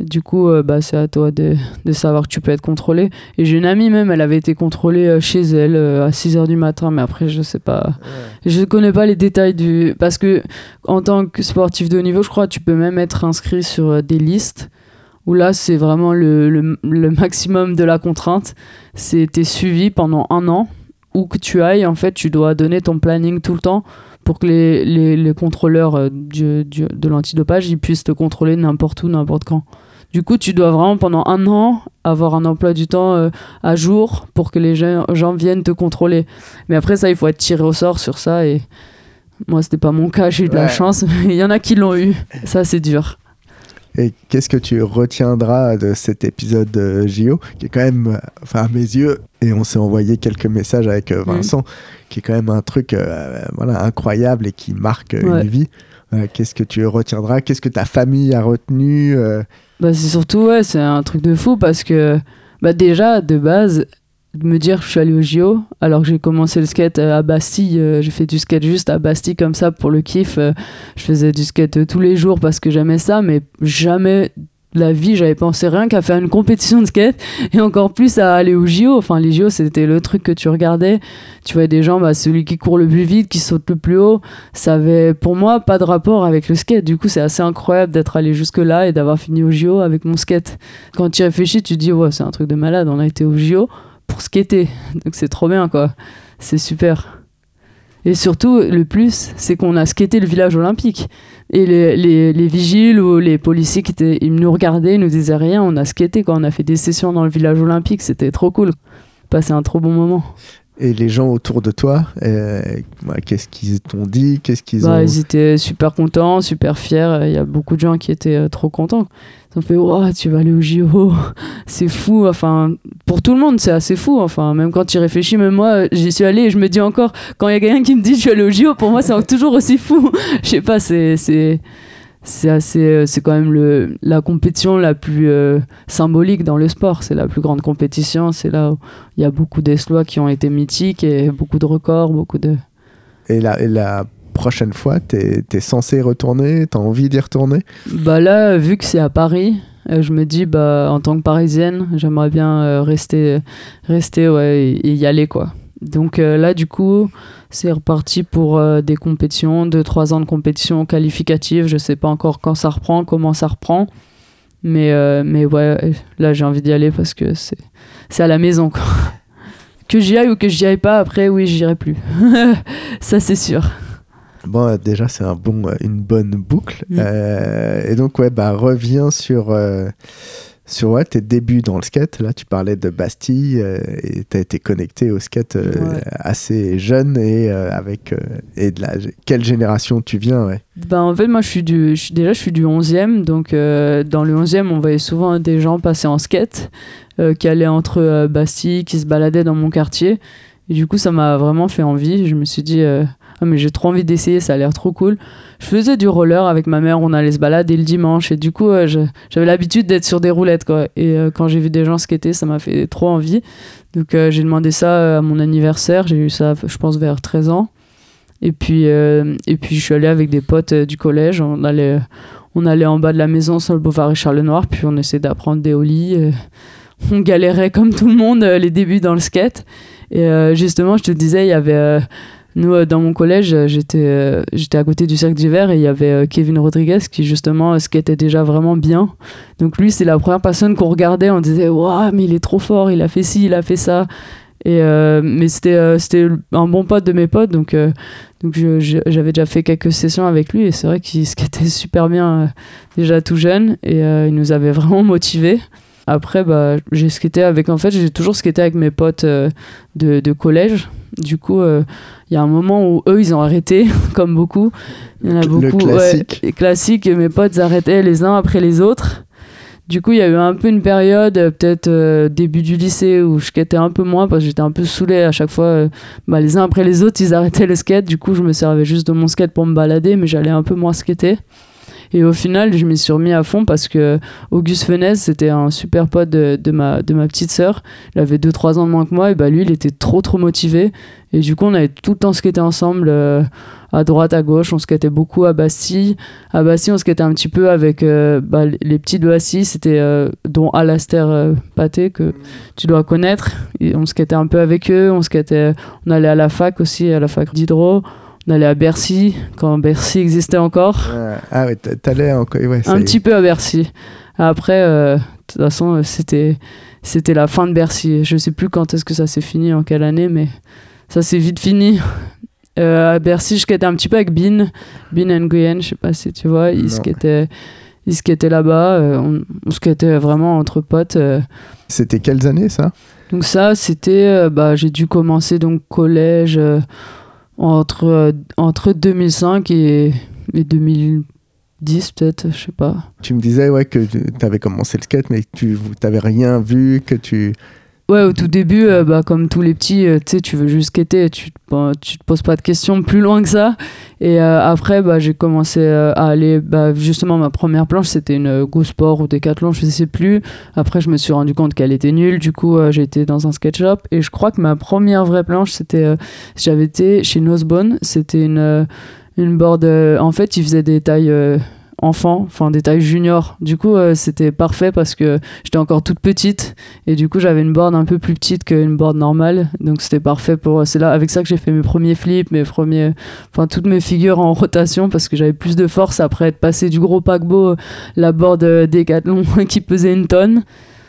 Du coup, euh, bah, c'est à toi de, de savoir que tu peux être contrôlé. Et j'ai une amie même, elle avait été contrôlée euh, chez elle euh, à 6h du matin, mais après, je sais pas. Je connais pas les détails du. Parce que, en tant que sportif de haut niveau, je crois que tu peux même être inscrit sur des listes où là, c'est vraiment le, le, le maximum de la contrainte. C'est t'es suivi pendant un an. Où que tu ailles, en fait, tu dois donner ton planning tout le temps pour que les, les, les contrôleurs euh, du, du- de l'antidopage ils puissent te contrôler n'importe où, n'importe quand. Du coup, tu dois vraiment pendant un an avoir un emploi du temps euh, à jour pour que les gens, gens viennent te contrôler. Mais après ça, il faut être tiré au sort sur ça et moi, c'était pas mon cas, j'ai eu de la chance, mais il y en a qui l'ont eu. Ça, c'est dur. Et qu'est-ce que tu retiendras de cet épisode de JO, qui est quand même, enfin à mes yeux, et on s'est envoyé quelques messages avec euh, Vincent, qui est quand même un truc euh, voilà, incroyable et qui marque euh, Ouais. une vie. Euh, qu'est-ce que tu retiendras? Qu'est-ce que ta famille a retenu euh, Bah, c'est surtout, ouais, c'est un truc de fou parce que, bah, déjà, de base, de me dire que je suis allé au JO, alors que j'ai commencé le skate euh, à Bastille, euh, j'ai fait du skate juste à Bastille comme ça pour le kiff. euh, je faisais du skate tous les jours parce que j'aimais ça, mais jamais la vie, j'avais pensé rien qu'à faire une compétition de skate et encore plus à aller au JO. Enfin, les JO, c'était le truc que tu regardais. Tu voyais des gens, bah, celui qui court le plus vite, qui saute le plus haut, ça avait pour moi pas de rapport avec le skate. Du coup, c'est assez incroyable d'être allé jusque-là et d'avoir fini au JO avec mon skate. Quand tu réfléchis, tu te dis, ouais, c'est un truc de malade, on a été au JO pour skater. Donc c'est trop bien, quoi. C'est super. Et surtout, le plus, c'est qu'on a skaté le village olympique. Et les, les, les vigiles ou les policiers qui étaient, ils nous regardaient, ils nous disaient rien, on a skaté, quoi. On a fait des sessions dans le village olympique, c'était trop cool. Passé un trop bon moment. Et les gens autour de toi, euh, qu'est-ce qu'ils t'ont dit Qu'est-ce qu'ils Bah, ont ils étaient super contents, super fiers. Il y a beaucoup de gens qui étaient euh, trop contents. Ils ont fait tu vas aller au JO, c'est fou. Enfin, pour tout le monde, c'est assez fou. Enfin, même quand tu y réfléchis, même moi, j'y suis allée et je me dis encore, quand il y a quelqu'un qui me dit je suis allé au JO, pour moi, c'est toujours aussi fou. Je sais pas, c'est. C'est assez euh, c'est quand même le la compétition la plus euh, symbolique dans le sport. C'est la plus grande compétition. C'est là où il y a beaucoup d'exploits qui ont été mythiques et beaucoup de records beaucoup de Et la, et la prochaine fois, t'es es censé y retourner? T'as envie d'y retourner? Bah là, vu que c'est à Paris, euh, je me dis, bah, en tant que parisienne, j'aimerais bien euh, rester, rester ouais, et, et y aller, quoi. Donc euh, là, du coup, c'est reparti pour euh, des compétitions, 2-3 ans de compétition qualificative. Je sais pas encore quand ça reprend, comment ça reprend. Mais, euh, mais ouais, là, j'ai envie d'y aller parce que c'est c'est à la maison, quoi. Que j'y aille ou que j'y aille pas, après, oui, j'irai plus. ça, c'est sûr. Bon, euh, déjà, c'est un bon, une bonne boucle. Mm. Euh, et donc, ouais, bah, reviens sur, euh, sur ouais, tes débuts dans le skate. Là, tu parlais de Bastille euh, et tu as été connecté au skate euh, Ouais. assez jeune et euh, avec. et de la, quelle génération tu viens, ouais? Ben, en fait, moi, je suis du, je suis, déjà, je suis du 11e. Donc, dans le 11e, on voyait souvent des gens passer en skate qui allaient entre Bastille, qui se baladaient dans mon quartier. Et du coup, ça m'a vraiment fait envie. Je me suis dit, ah, mais j'ai trop envie d'essayer, ça a l'air trop cool. Je faisais du roller avec ma mère, on allait se balader le dimanche. Et du coup, j'avais l'habitude d'être sur des roulettes, quoi. Et euh, quand j'ai vu des gens skater, ça m'a fait trop envie. Donc, euh, j'ai demandé ça euh, à mon anniversaire. J'ai eu ça, je pense, vers 13 ans. Et puis, et puis je suis allé avec des potes du collège. On allait, on allait en bas de la maison sur le boulevard Richard Lenoir, puis on essayait d'apprendre des ollies. on galérait comme tout le monde les débuts dans le skate. Et justement, je te disais, il y avait. Nous, euh, dans mon collège, euh, j'étais euh, j'étais à côté du cercle d'hiver et il y avait Kevin Rodriguez qui, justement, euh, skatait déjà vraiment bien. Donc, lui, c'est la première personne qu'on regardait. On disait, waouh, mais il est trop fort, il a fait ci, il a fait ça. Et, mais c'était c'était un bon pote de mes potes, donc, euh, donc j'avais déjà fait quelques sessions avec lui et c'est vrai qu'il skatait super bien déjà tout jeune et il nous avait vraiment motivés. Après, bah, j'ai skaté avec, en fait, j'ai toujours skaté avec mes potes euh, de, de collège. Du coup, euh, il y a un moment où eux, ils ont arrêté, comme beaucoup. Il y en a Le beaucoup. classique. Ouais, les classiques, et mes potes arrêtaient les uns après les autres. Du coup, il y a eu un peu une période, euh, peut-être euh, début du lycée, où je skatais un peu moins parce que j'étais un peu saoulé à chaque fois. euh, bah, les uns après les autres, ils arrêtaient le skate. Du coup, je me servais juste de mon skate pour me balader, mais j'allais un peu moins skater. Et au final, je m'y suis remis à fond parce que Auguste Fenez, c'était un super pote de, de ma, de ma petite sœur. Il avait 2-3 ans de moins que moi, et bah lui, il était trop trop motivé. Et du coup, on avait tout le temps skaté ensemble, euh, à droite, à gauche. On skatait beaucoup à Bastille. À Bastille, on skatait un petit peu avec euh, bah, les petits de Bastille, c'était euh, dont Alastair Pathé, que tu dois connaître. Et on skatait un peu avec eux. On, skatait, on allait à la fac aussi, à la fac d'Hydro. On allait à Bercy, quand Bercy existait encore. Ah, ah ouais, t'a- t'allais encore. Ouais, Un petit peu à Bercy. Après, euh, de toute façon, euh, c'était c'était la fin de Bercy. Je sais plus quand est-ce que ça s'est fini, en quelle année, mais ça s'est vite fini. Euh, à Bercy, je skatais un petit peu avec Bean, Bean Nguyen, je sais pas si tu vois, Non. ils skataient, ils skataient là-bas, euh, on, on skatait vraiment entre potes. euh. C'était quelles années ça? Donc ça, c'était, euh, bah, j'ai dû commencer donc collège euh, entre, euh, entre 2005 et, et 2010 peut-être, je sais pas. Tu me disais ouais, que tu avais commencé le skate, mais que tu n'avais rien vu, que tu. Ouais, au tout début, euh, bah, comme tous les petits, euh, tu sais, tu veux juste skater, tu, bah, tu te poses pas de questions plus loin que ça. Et euh, après, bah, j'ai commencé à aller, bah, justement, ma première planche, c'était une Go Sport ou Decathlon, je sais plus. Après, je me suis rendu compte qu'elle était nulle, du coup, été dans un skate shop. Et je crois que ma première vraie planche, c'était, j'avais été chez Nosebone, c'était une, une board, en fait, ils faisaient des tailles... euh, enfants, enfin des tailles juniors. Du coup, euh, c'était parfait parce que j'étais encore toute petite et du coup, j'avais une board un peu plus petite qu'une board normale. Donc, c'était parfait pour. C'est là, avec ça que j'ai fait mes premiers flips, mes premiers. Enfin, toutes mes figures en rotation parce que j'avais plus de force après être passé du gros paquebot, la board euh, Decathlon qui pesait une tonne.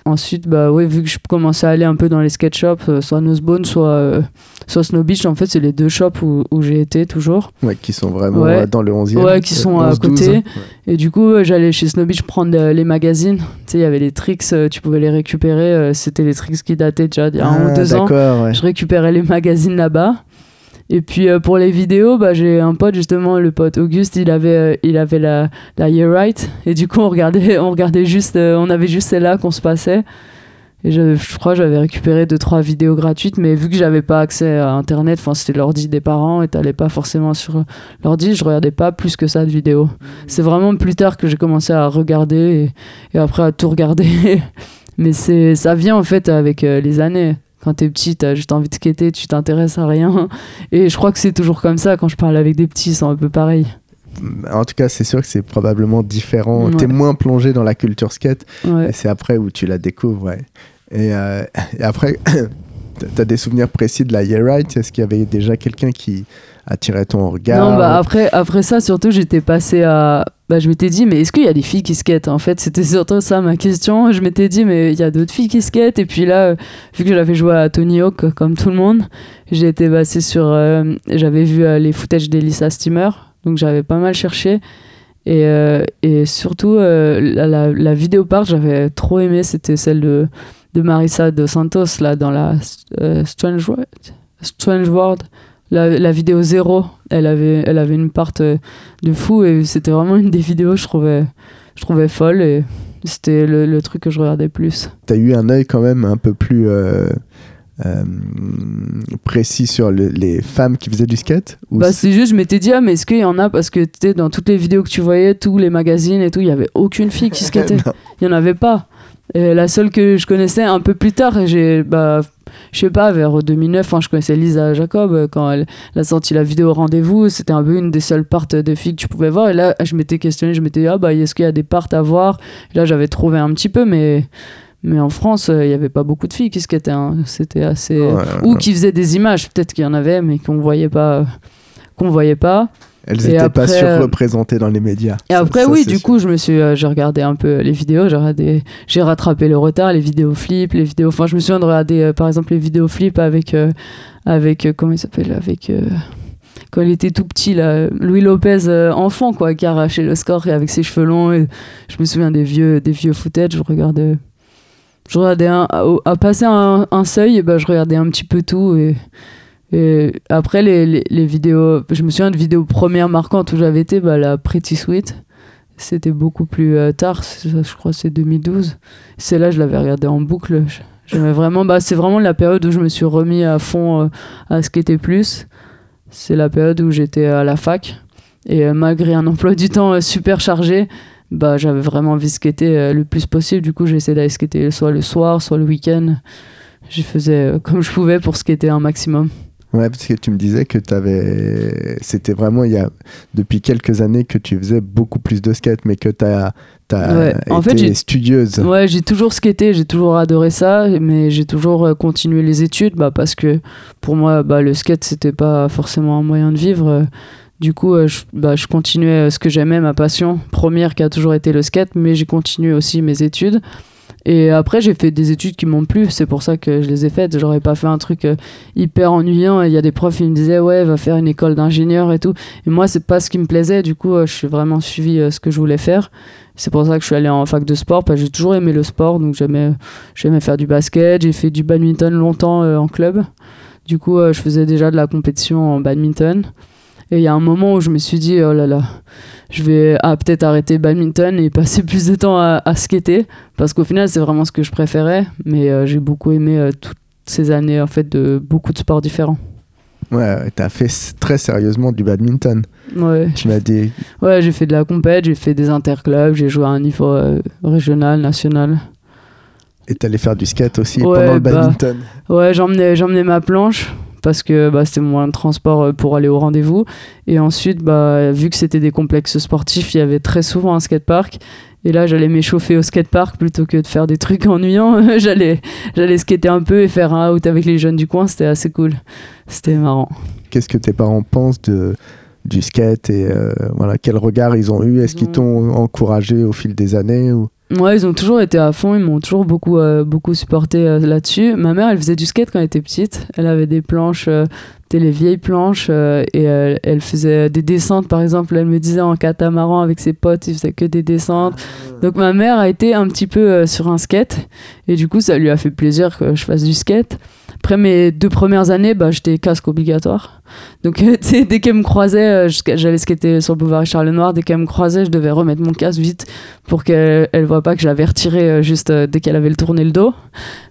Ensuite, bah ouais, vu que je commençais à aller un peu dans les skate shops, euh, soit Nosebone, soit, euh, soit Snow Beach, en fait, c'est les deux shops où, où j'ai été toujours. Ouais, qui sont vraiment Ouais. euh, dans le 11e. Ouais, qui sont à 11, 12. côté. Ouais. Et du coup, j'allais chez Snow Beach prendre les magazines. Tu sais, il y avait les tricks, tu pouvais les récupérer. C'était les tricks qui dataient déjà d'il y a un Ah, ou deux ans. Ouais. Je récupérais les magazines là-bas. Et puis euh, pour les vidéos, bah, j'ai un pote justement, le pote Auguste, il avait, euh, il avait la, la Year Right. Et du coup, on regardait, on regardait juste, euh, on avait juste celle-là qu'on se passait. Et je, je crois j'avais récupéré deux trois vidéos gratuites, mais vu que j'avais pas accès à Internet, enfin c'était l'ordi des parents et t'allais pas forcément sur l'ordi, je regardais pas plus que ça de vidéos. C'est vraiment plus tard que j'ai commencé à regarder et, et après à tout regarder. mais c'est ça vient en fait avec les années. Quand t'es petit, t'as juste envie de skater, tu t'intéresses à rien. Et je crois que c'est toujours comme ça quand je parle avec des petits, ils sont un peu pareils. En tout cas, c'est sûr que c'est probablement différent. Ouais. T'es moins plongé dans la culture skate. Ouais. Et c'est après où tu la découvres, ouais. Et, euh, et après, t'as des souvenirs précis de la Year Right Est-ce qu'il y avait déjà quelqu'un qui attirait ton regard? Non, bah après, après ça, surtout, j'étais passé à. Bah, je m'étais dit, mais est-ce qu'il y a des filles qui skatent En fait, c'était surtout ça ma question. Je m'étais dit, mais il y a d'autres filles qui skatent. Et puis là, euh, vu que j'avais joué à Tony Hawk, comme tout le monde, j'ai été sur. euh, j'avais vu euh, les footages d'Elisa Steamer. Donc j'avais pas mal cherché. Et, euh, et surtout, la, la, vidéo part, j'avais trop aimé. C'était celle de, de Marissa de Santos, là, dans la Strange, World, Strange World. La, la vidéo zéro, elle avait, elle avait une part euh, de fou et c'était vraiment une des vidéos que je trouvais, je trouvais folle et c'était le, le truc que je regardais plus. T'as eu un œil quand même un peu plus euh, euh, précis sur le- les femmes qui faisaient du skate Ou Bah, c'est- juste, je m'étais dit, ah, mais est-ce qu'il y en a? Parce que dans toutes les vidéos que tu voyais, tous les magazines et tout, il y avait aucune fille qui skatait. Il y en avait pas. Et la seule que je connaissais un peu plus tard, j'ai, bah, je sais pas, vers 2009, hein, je connaissais Lisa Jacob euh, quand elle, elle a sorti la vidéo Rendez-vous. C'était un peu une des seules parts de filles que tu pouvais voir. Et là, je m'étais questionné, je m'étais dit, ah bah, est-ce qu'il y a des parts à voir? Et Là, j'avais trouvé un petit peu, mais, mais en France, euh, il y avait pas beaucoup de filles qui skataient. hein. C'était assez. Ouais, Ou ouais. qui faisaient des images, peut-être qu'il y en avait, mais qu'on voyait pas. Qu'on voyait pas. Elles et étaient pas euh, surreprésentées dans les médias. Et après, ça, oui, du sûr. coup, je me suis, euh, j'ai regardé un peu les vidéos, j'ai rattrapé le retard, les vidéos flip, les vidéos. Enfin, je me souviens de regarder, euh, par exemple, les vidéos flip avec, euh, avec, comment il s'appelle, avec. quand il était tout petit, là, Louis Lopez, enfant, quoi, qui arrachait le score et avec ses cheveux longs. Et je me souviens des vieux, des vieux footage, je regardais. Je regardais un, à, à passer un, un seuil, et ben, je regardais un petit peu tout. Et, et après, les, les, vidéos, je me souviens de vidéos premières marquantes où j'avais été, bah, la Pretty Sweet. C'était beaucoup plus euh, tard, c'est- je crois c'est 2012. Celle-là, je l'avais regardée en boucle. J'aimais vraiment, bah, c'est vraiment la période où je me suis remis à fond euh, à skater plus. C'est la période où j'étais à la fac. Et euh, malgré un emploi du temps super chargé, bah, j'avais vraiment envie de skater le plus possible. Du coup, j'essayais d'aller skater soit le soir, soit le week-end. Je faisais comme je pouvais pour skater un maximum. Ouais, parce que tu me disais que t'avais. C'était vraiment il y a depuis quelques années que tu faisais beaucoup plus de skate, mais que t'as as Ouais, été en fait, studieuse. Ouais, j'ai toujours skaté, j'ai toujours adoré ça, mais j'ai toujours euh, continué les études bah, parce que pour moi, bah, le skate, c'était pas forcément un moyen de vivre. Du coup, euh, je, bah, je continuais euh, ce que j'aimais, ma passion première qui a toujours été le skate, mais j'ai continué aussi mes études. Et après, j'ai fait des études qui m'ont plu, c'est pour ça que je les ai faites. J'aurais pas fait un truc euh, hyper ennuyant. Il y a des profs qui me disaient, ouais, va faire une école d'ingénieur et tout. Et moi, c'est pas ce qui me plaisait. Du coup, euh, je suis vraiment suivi euh, ce que je voulais faire. C'est pour ça que je suis allé en fac de sport, j'ai toujours aimé le sport, donc j'aimais, j'aimais faire du basket, j'ai fait du badminton longtemps en club. Du coup, je faisais déjà de la compétition en badminton. Et il y a un moment où je me suis dit, oh là là, je vais ah, peut-être arrêter badminton et passer plus de temps à, à skater, parce qu'au final, c'est vraiment ce que je préférais, mais euh, j'ai beaucoup aimé euh, toutes ces années en fait de beaucoup de sports différents. Ouais, t'as fait très sérieusement du badminton. Ouais. Tu m'as dit. Ouais, j'ai fait de la compète, j'ai fait des interclubs, j'ai joué à un niveau euh, régional, national. Et t'allais faire du skate aussi Ouais, pendant le bah, badminton. Ouais, j'emmenais, j'emmenais ma planche parce que bah, c'était mon moyen de transport euh, pour aller au rendez-vous. Et ensuite, bah, vu que c'était des complexes sportifs, il y avait très souvent un skatepark. Et là, j'allais m'échauffer au skatepark plutôt que de faire des trucs ennuyants. j'allais, j'allais skater un peu et faire un out avec les jeunes du coin. C'était assez cool. C'était marrant. Qu'est-ce que tes parents pensent de, du skate et euh, voilà, quel regard ils ont eu? Est-ce Ils qu'ils ont- t'ont encouragé au fil des années ou... Ouais, ils ont toujours été à fond, ils m'ont toujours beaucoup, euh, beaucoup supporté euh, là-dessus. Ma mère, elle faisait du skate quand elle était petite. Elle avait des planches, euh, les vieilles planches, et elle faisait des descentes, par exemple. Elle me disait en catamaran avec ses potes, ils faisaient que des descentes. Ah. Donc ma mère a été un petit peu sur un skate, et du coup, ça lui a fait plaisir que je fasse du skate. Après mes deux premières années, bah, j'étais casque obligatoire. Donc, sais, dès qu'elle me croisait, euh, j'allais skater sur le boulevard Charles Noir, dès qu'elle me croisait, je devais remettre mon casque vite pour qu'elle ne voit pas que je l'avais retiré euh, juste euh, dès qu'elle avait le tourné le dos.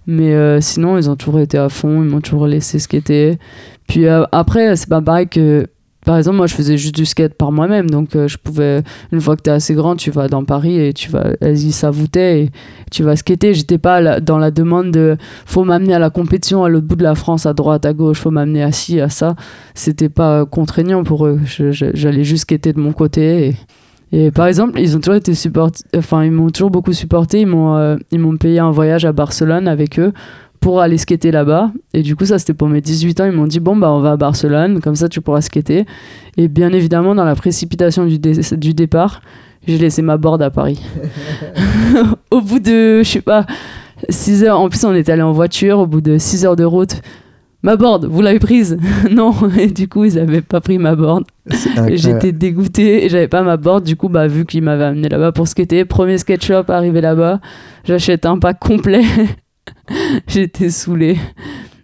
Mais sinon, ils ont toujours été à fond, ils m'ont toujours laissé skater. Puis après, c'est pas pareil que par exemple, moi, je faisais juste du skate par moi-même. Donc, euh, je pouvais, une fois que tu es assez grand, tu vas dans Paris et tu vas, vas-y, ça et tu vas skater. J'étais pas dans la demande de faut m'amener à la compétition à l'autre bout de la France, à droite, à gauche, faut m'amener à ci, à ça. C'était pas contraignant pour eux. J'allais juste skater de mon côté. Et, par exemple, ils ont toujours été supportés, enfin, ils m'ont toujours beaucoup supporté. Ils m'ont, euh, ils m'ont payé un voyage à Barcelone avec eux pour aller skater là-bas. Et du coup, ça c'était pour mes 18 ans. Ils m'ont dit Bon, bah, on va à Barcelone, comme ça tu pourras skater. Et bien évidemment, dans la précipitation du, du départ, j'ai laissé ma board à Paris. au bout de, je sais pas, 6 heures, en plus on était allé en voiture, au bout de 6 heures de route. Ma board, vous l'avez prise? Non, et du coup, ils avaient pas pris ma board. J'étais dégoûté et j'avais pas ma board. Du coup, bah, vu qu'ils m'avaient amené là-bas pour skater, premier skate shop arrivé là-bas, j'achète un pack complet J'étais saoulée.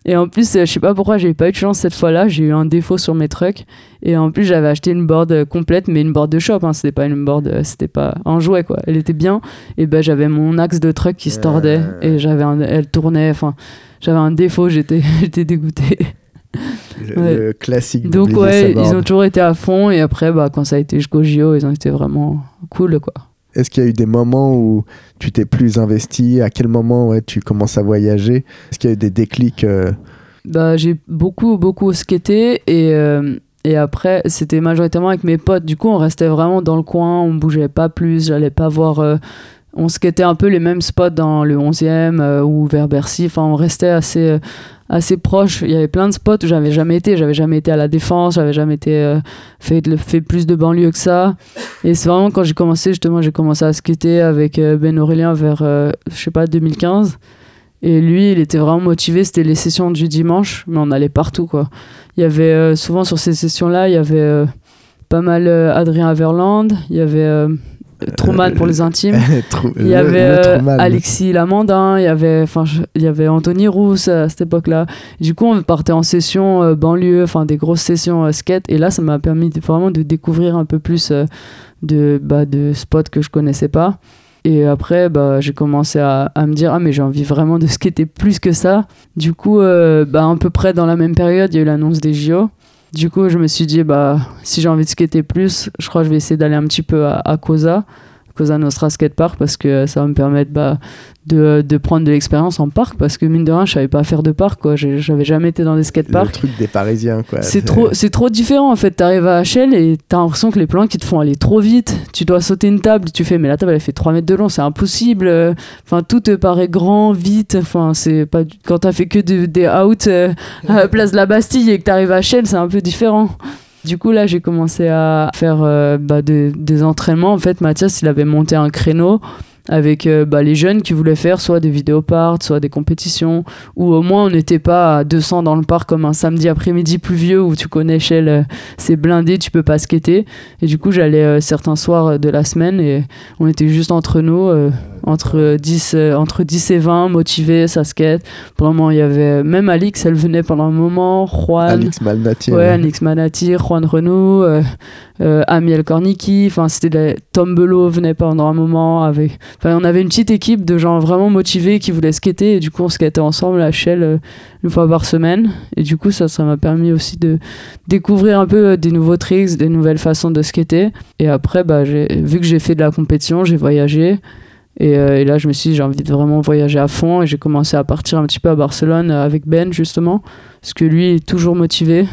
Et en plus, euh, je sais pas pourquoi j'ai pas eu de chance cette fois-là. J'ai eu un défaut sur mes trucks. Et en plus, j'avais acheté une board euh, complète, mais une board de shop. Hein. C'était pas une board, euh, c'était pas un jouet quoi. Elle était bien. Et ben j'avais mon axe de truck qui se tordait et j'avais elle tournait. Enfin, j'avais un défaut. J'étais, j'étais dégoûté. Le, classique. Donc ouais, ils ont toujours été à fond. Et après, bah quand ça a été jusqu'au JO, ils ont été vraiment cool quoi. Est-ce qu'il y a eu des moments où tu t'es plus investi? À quel moment ouais, tu commences à voyager? Est-ce qu'il y a eu des déclics euh? bah, J'ai beaucoup, beaucoup skaté et, euh, et après, c'était majoritairement avec mes potes. Du coup, on restait vraiment dans le coin, on bougeait pas plus, j'allais pas voir. Euh, on skatait un peu les mêmes spots dans le 11e ou vers Bercy. Enfin, on restait assez assez proche. Il y avait plein de spots où j'avais jamais été. J'avais jamais été à la Défense, j'avais jamais été euh, fait, fait plus de banlieue que ça. Et c'est vraiment quand j'ai commencé, justement, j'ai commencé à skater avec euh, Ben Aurélien vers, euh, je sais pas, 2015. Et lui, il était vraiment motivé. C'était les sessions du dimanche, mais on allait partout, quoi. Il y avait souvent sur ces sessions-là, il y avait pas mal Adrien Averland, il y avait Truman pour les intimes. il y avait euh, Alexis Lamandin, il y avait, enfin, il y avait Anthony Rousse à cette époque-là. Du coup, on partait en session euh, banlieue, enfin des grosses sessions euh, skate. Et là, ça m'a permis vraiment de découvrir un peu plus de, bah, de spots que je connaissais pas. Et après, bah, j'ai commencé à, à, me dire, ah, mais j'ai envie vraiment de skater plus que ça. Du coup, bah, à peu près dans la même période, il y a eu l'annonce des JO. Du coup, je me suis dit, bah, si j'ai envie de skater plus, je crois que je vais essayer d'aller un petit peu à, à Cosa, Cosa Nostra Skatepark, parce que ça va me permettre bah, de, de prendre de l'expérience en parc parce que mine de rien je savais pas faire de parc quoi. J'avais jamais été dans des skateparks le truc des parisiens quoi. C'est trop c'est trop différent en fait. T'arrives à HL et t'as l'impression que les plans qui te font aller trop vite. Tu dois sauter une table tu fais mais la table elle fait 3 mètres de long c'est impossible. Enfin tout te paraît grand vite. Enfin c'est pas quand t'as fait que des out euh, à la place de la Bastille et que t'arrives à HL c'est un peu différent du coup, là, j'ai commencé à faire euh, bah, des entraînements. En fait, Mathias, il avait monté un créneau avec euh, bah, les jeunes qui voulaient faire soit des vidéoparts, soit des compétitions, ou au moins on n'était pas à 200 dans le parc comme un samedi après-midi pluvieux où tu connais Shell, euh, c'est blindé, tu peux pas skater. Et du coup, j'allais certains soirs de la semaine et on était juste entre nous, entre, 10, entre 10 et 20, motivés, ça skate. Pour le moment, il y avait même Alix, elle venait pendant un moment, Juan. Alix Malnati. Ouais, Alix Malnati, Juan Renaud, Amiel enfin c'était Tom Belot venait pendant un moment avec on avait une petite équipe de gens vraiment motivés qui voulaient skater et du coup on skatait ensemble à Shell euh, une fois par semaine et du coup ça ça m'a permis aussi de découvrir un peu euh, des nouveaux tricks, des nouvelles façons de skater et après bah vu que j'ai fait de la compétition, j'ai voyagé et, euh, et, là je me suis dit j'ai envie de vraiment voyager à fond. Et j'ai commencé à partir un petit peu à Barcelone avec Ben justement. Parce que lui est toujours motivé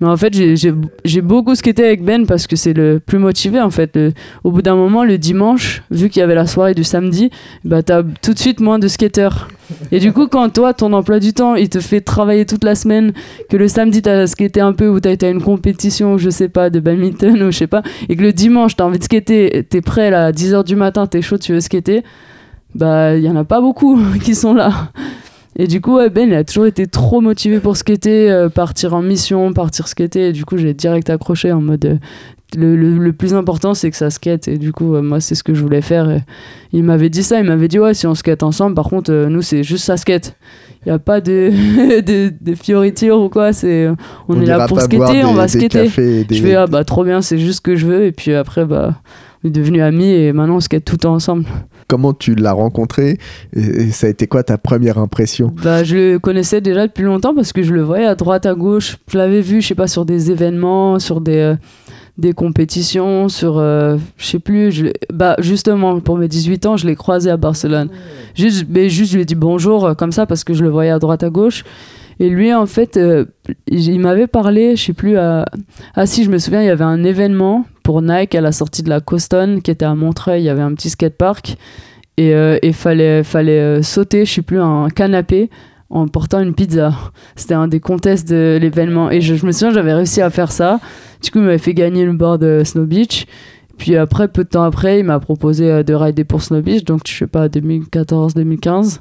Mais en fait, j'ai- beaucoup skaté avec Ben parce que c'est le plus motivé en fait. Au bout d'un moment, le dimanche, vu qu'il y avait la soirée du samedi, bah t'as tout de suite moins de skateurs. Et du coup, quand toi, ton emploi du temps, il te fait travailler toute la semaine, que le samedi t'as skaté un peu ou t'as été à une compétition, je sais pas, de badminton ou je sais pas, et que le dimanche t'as envie de skater, t'es prêt là, à 10h du matin, t'es chaud, tu veux skater, bah il y en a pas beaucoup qui sont là. Et du coup, ouais, Ben, il a toujours été trop motivé pour skater, euh, partir en mission, partir skater. Et du coup, j'ai direct accroché en mode. euh, le, le- le plus important, c'est que ça skate. Et du coup, euh, moi, c'est ce que je voulais faire. Et il m'avait dit ça. Il m'avait dit, ouais, si on skate ensemble, par contre, euh, nous, c'est juste ça skate. Il n'y a pas de, de, de fioriture ou quoi. C'est, on, est là pour skater, on va skater. cafés et des- Je fais, ah bah, trop bien, c'est juste ce que je veux. Et puis après, bah, est devenus amis et maintenant, on skate tout le temps ensemble. Comment tu l'as rencontré et, et ça a été quoi ta première impression? Bah, je le connaissais déjà depuis longtemps parce que je le voyais à droite, à gauche. Je l'avais vu, je sais pas, sur des événements, sur des, euh, des compétitions, sur. euh, je sais plus. Je, bah, justement, pour mes 18 ans, je l'ai croisé à Barcelone. Juste, mais juste, je lui ai dit bonjour, euh, comme ça, parce que je le voyais à droite, à gauche. Et lui, en fait, euh, il m'avait parlé, je sais plus, à... ah si, je me souviens, il y avait un événement pour Nike à la sortie de la Coston qui était à Montreuil, il y avait un petit skatepark et il et fallait, fallait euh, sauter, je sais plus, un canapé en portant une pizza. C'était un des contests de l'événement et je, me souviens, j'avais réussi à faire ça. Du coup, il m'avait fait gagner le board de Snow Beach. Puis après, peu de temps après, il m'a proposé euh, de rider pour Snow Beach, donc je sais pas, 2014-2015.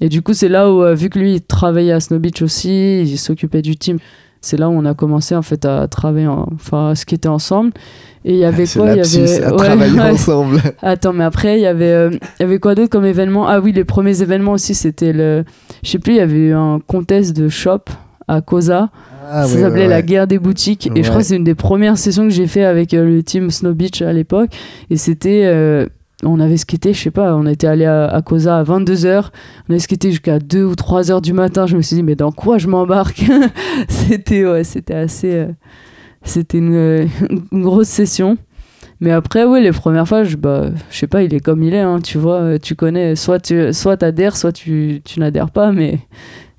Et du coup, c'est là où, euh, vu que lui, il travaillait à Snow Beach aussi, il s'occupait du team, c'est là où on a commencé en fait à travailler, en- enfin à skater ensemble. Et il y avait quoi Il y avait à ouais, travailler ouais. ensemble. Attends, mais après, il y avait, euh, il y avait quoi d'autre comme événement? Ah oui, les premiers événements aussi, c'était le. Je sais plus, il y avait eu un contest de shop à Cosa. Ah, ça s'appelait ouais, la guerre des boutiques. Et je crois que c'est une des premières sessions que j'ai fait avec euh, le team Snow Beach à l'époque. Et c'était. euh, on avait skaté, je sais pas, on était allé à, à Cosa à 22h. On avait skaté jusqu'à 2 ou 3h du matin. Je me suis dit, mais dans quoi je m'embarque C'était ouais, c'était assez. euh, c'était une, une grosse session. Mais après, oui, les premières fois, je, bah, je sais pas, il est comme il est, hein, tu vois, euh, tu connais, soit tu soit t'adhères, soit tu, tu n'adhères pas, mais,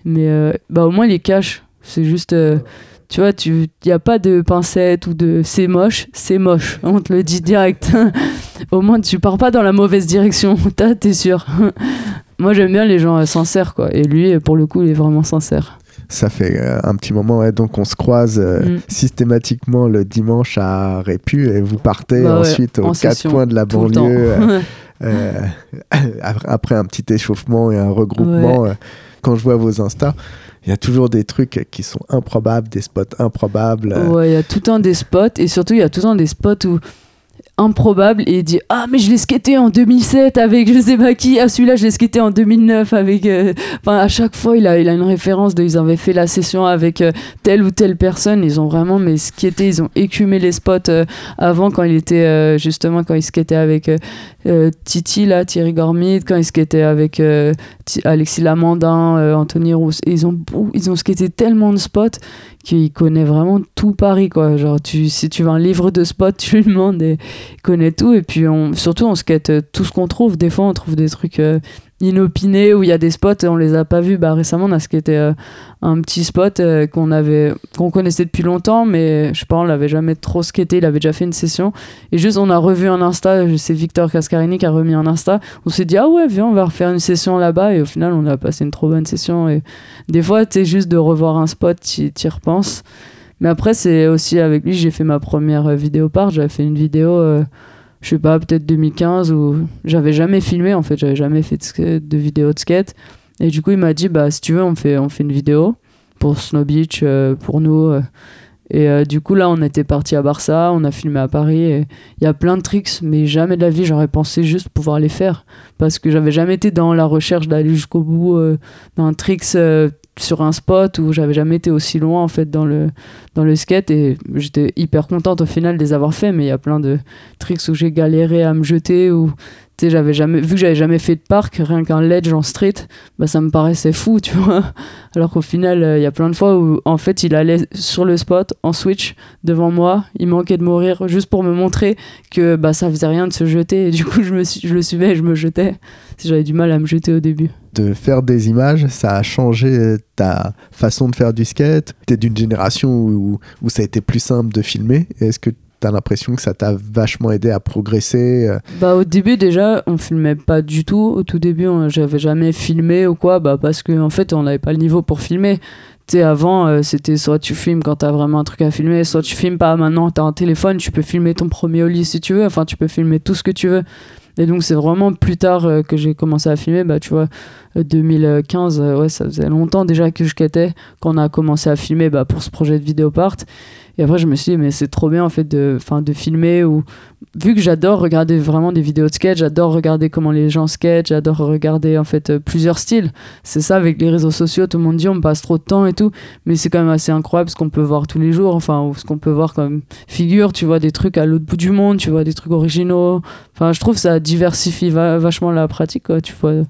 mais euh, bah, au moins il est cash. C'est juste, euh, tu vois, il n'y a pas de pincette ou de c'est moche, c'est moche, on te le dit direct. au moins tu pars pas dans la mauvaise direction, t'es sûr. Moi j'aime bien les gens euh, sincères, quoi, et lui, pour le coup, il est vraiment sincère. Ça fait euh, un petit moment, ouais, donc on se croise euh, Mm. systématiquement le dimanche à Répu et vous partez Bah ouais, ensuite aux en quatre session, coins de la banlieue euh, euh, après un petit échauffement et un regroupement. quand je vois vos Insta, il y a toujours des trucs qui sont improbables, des spots improbables. Ouais, il y a tout le temps des spots et surtout il y a tout le temps des spots où improbable et il dit ah mais je l'ai skaté en 2007 avec je sais pas qui ah celui-là je l'ai skaté en 2009 avec euh, à chaque fois il a il a une référence de ils avaient fait la session avec euh, telle ou telle personne ils ont vraiment mais skaté ils ont écumé les spots euh, avant quand il était justement quand il skatait avec Titi là Thierry Gormid quand il skatait avec euh, Alexis Lamandin euh, Anthony Rousse ils ont ils ont skaté tellement de spots qu'il connaît vraiment tout Paris quoi. Genre tu si tu veux un livre de spots tu lui demandes et il connaît tout. Et puis on, surtout on skate euh, tout ce qu'on trouve. Des fois on trouve des trucs euh, inopinés où il y a des spots on les a pas vus. Bah récemment on a skaté euh, un petit spot euh, qu'on avait qu'on connaissait depuis longtemps mais je sais pas on l'avait jamais trop skaté. Il avait déjà fait une session. Et juste on a revu un insta. C'est Victor Cascarini qui a remis un insta. On s'est dit ah ouais viens on va refaire une session là-bas. Et au final on a passé une trop bonne session. Et des fois c'est juste de revoir un spot tu y repenses. Mais après c'est aussi avec lui j'ai fait ma première vidéo part j'avais fait une vidéo euh, je sais pas peut-être 2015 où j'avais jamais filmé en fait j'avais jamais fait de, de vidéo de skate et du coup il m'a dit bah si tu veux on fait on fait une vidéo pour Snow Beach euh, pour nous euh. et euh, du coup là on était parti à Barça on a filmé à Paris il y a plein de tricks mais jamais de la vie j'aurais pensé juste pouvoir les faire parce que j'avais jamais été dans la recherche d'aller jusqu'au bout d'un tricks sur un spot où j'avais jamais été aussi loin en fait dans le dans le skate. Et j'étais hyper contente au final de les avoir fait. Mais il y a plein de tricks où j'ai galéré à me jeter ou tu sais j'avais jamais vu que j'avais jamais fait de parc rien qu'un ledge en street bah ça me paraissait fou tu vois. Alors qu'au final euh, il y a plein de fois où en fait il allait sur le spot en switch devant moi. Il manquait de mourir juste pour me montrer que bah ça faisait rien de se jeter. Et du coup je me je le suivais et je me jetais. J'avais du mal à me jeter au début de faire des images, ça a changé ta façon de faire du skate Tu es d'une génération où, où ça a été plus simple de filmer. Est-ce que tu as l'impression que ça t'a vachement aidé à progresser euh? Bah au début déjà, on filmait pas du tout. Au tout début, j'avais jamais filmé ou quoi, bah parce qu'en en fait, on n'avait pas le niveau pour filmer. Tu avant, euh, c'était soit tu filmes quand t'as vraiment un truc à filmer, soit tu filmes pas. Maintenant, t'as un téléphone, tu peux filmer ton premier lit si tu veux. Enfin, tu peux filmer tout ce que tu veux. Et donc, c'est vraiment plus tard euh, que j'ai commencé à filmer. Bah, tu vois, 2015, ouais, ça faisait longtemps déjà que je quittais quand on a commencé à filmer bah, pour ce projet de Vidéopart. Et après, je me suis dit, mais c'est trop bien en fait de, de filmer. Ou... Vu que j'adore regarder vraiment des vidéos de sketch, j'adore regarder comment les gens sketch, j'adore regarder en fait euh, plusieurs styles. C'est ça avec les réseaux sociaux, tout le monde dit on passe trop de temps et tout. Mais c'est quand même assez incroyable ce qu'on peut voir tous les jours. Enfin, ce qu'on peut voir comme figure, tu vois des trucs à l'autre bout du monde, tu vois des trucs originaux. Enfin, je trouve ça diversifie vachement la pratique. Tu, vois,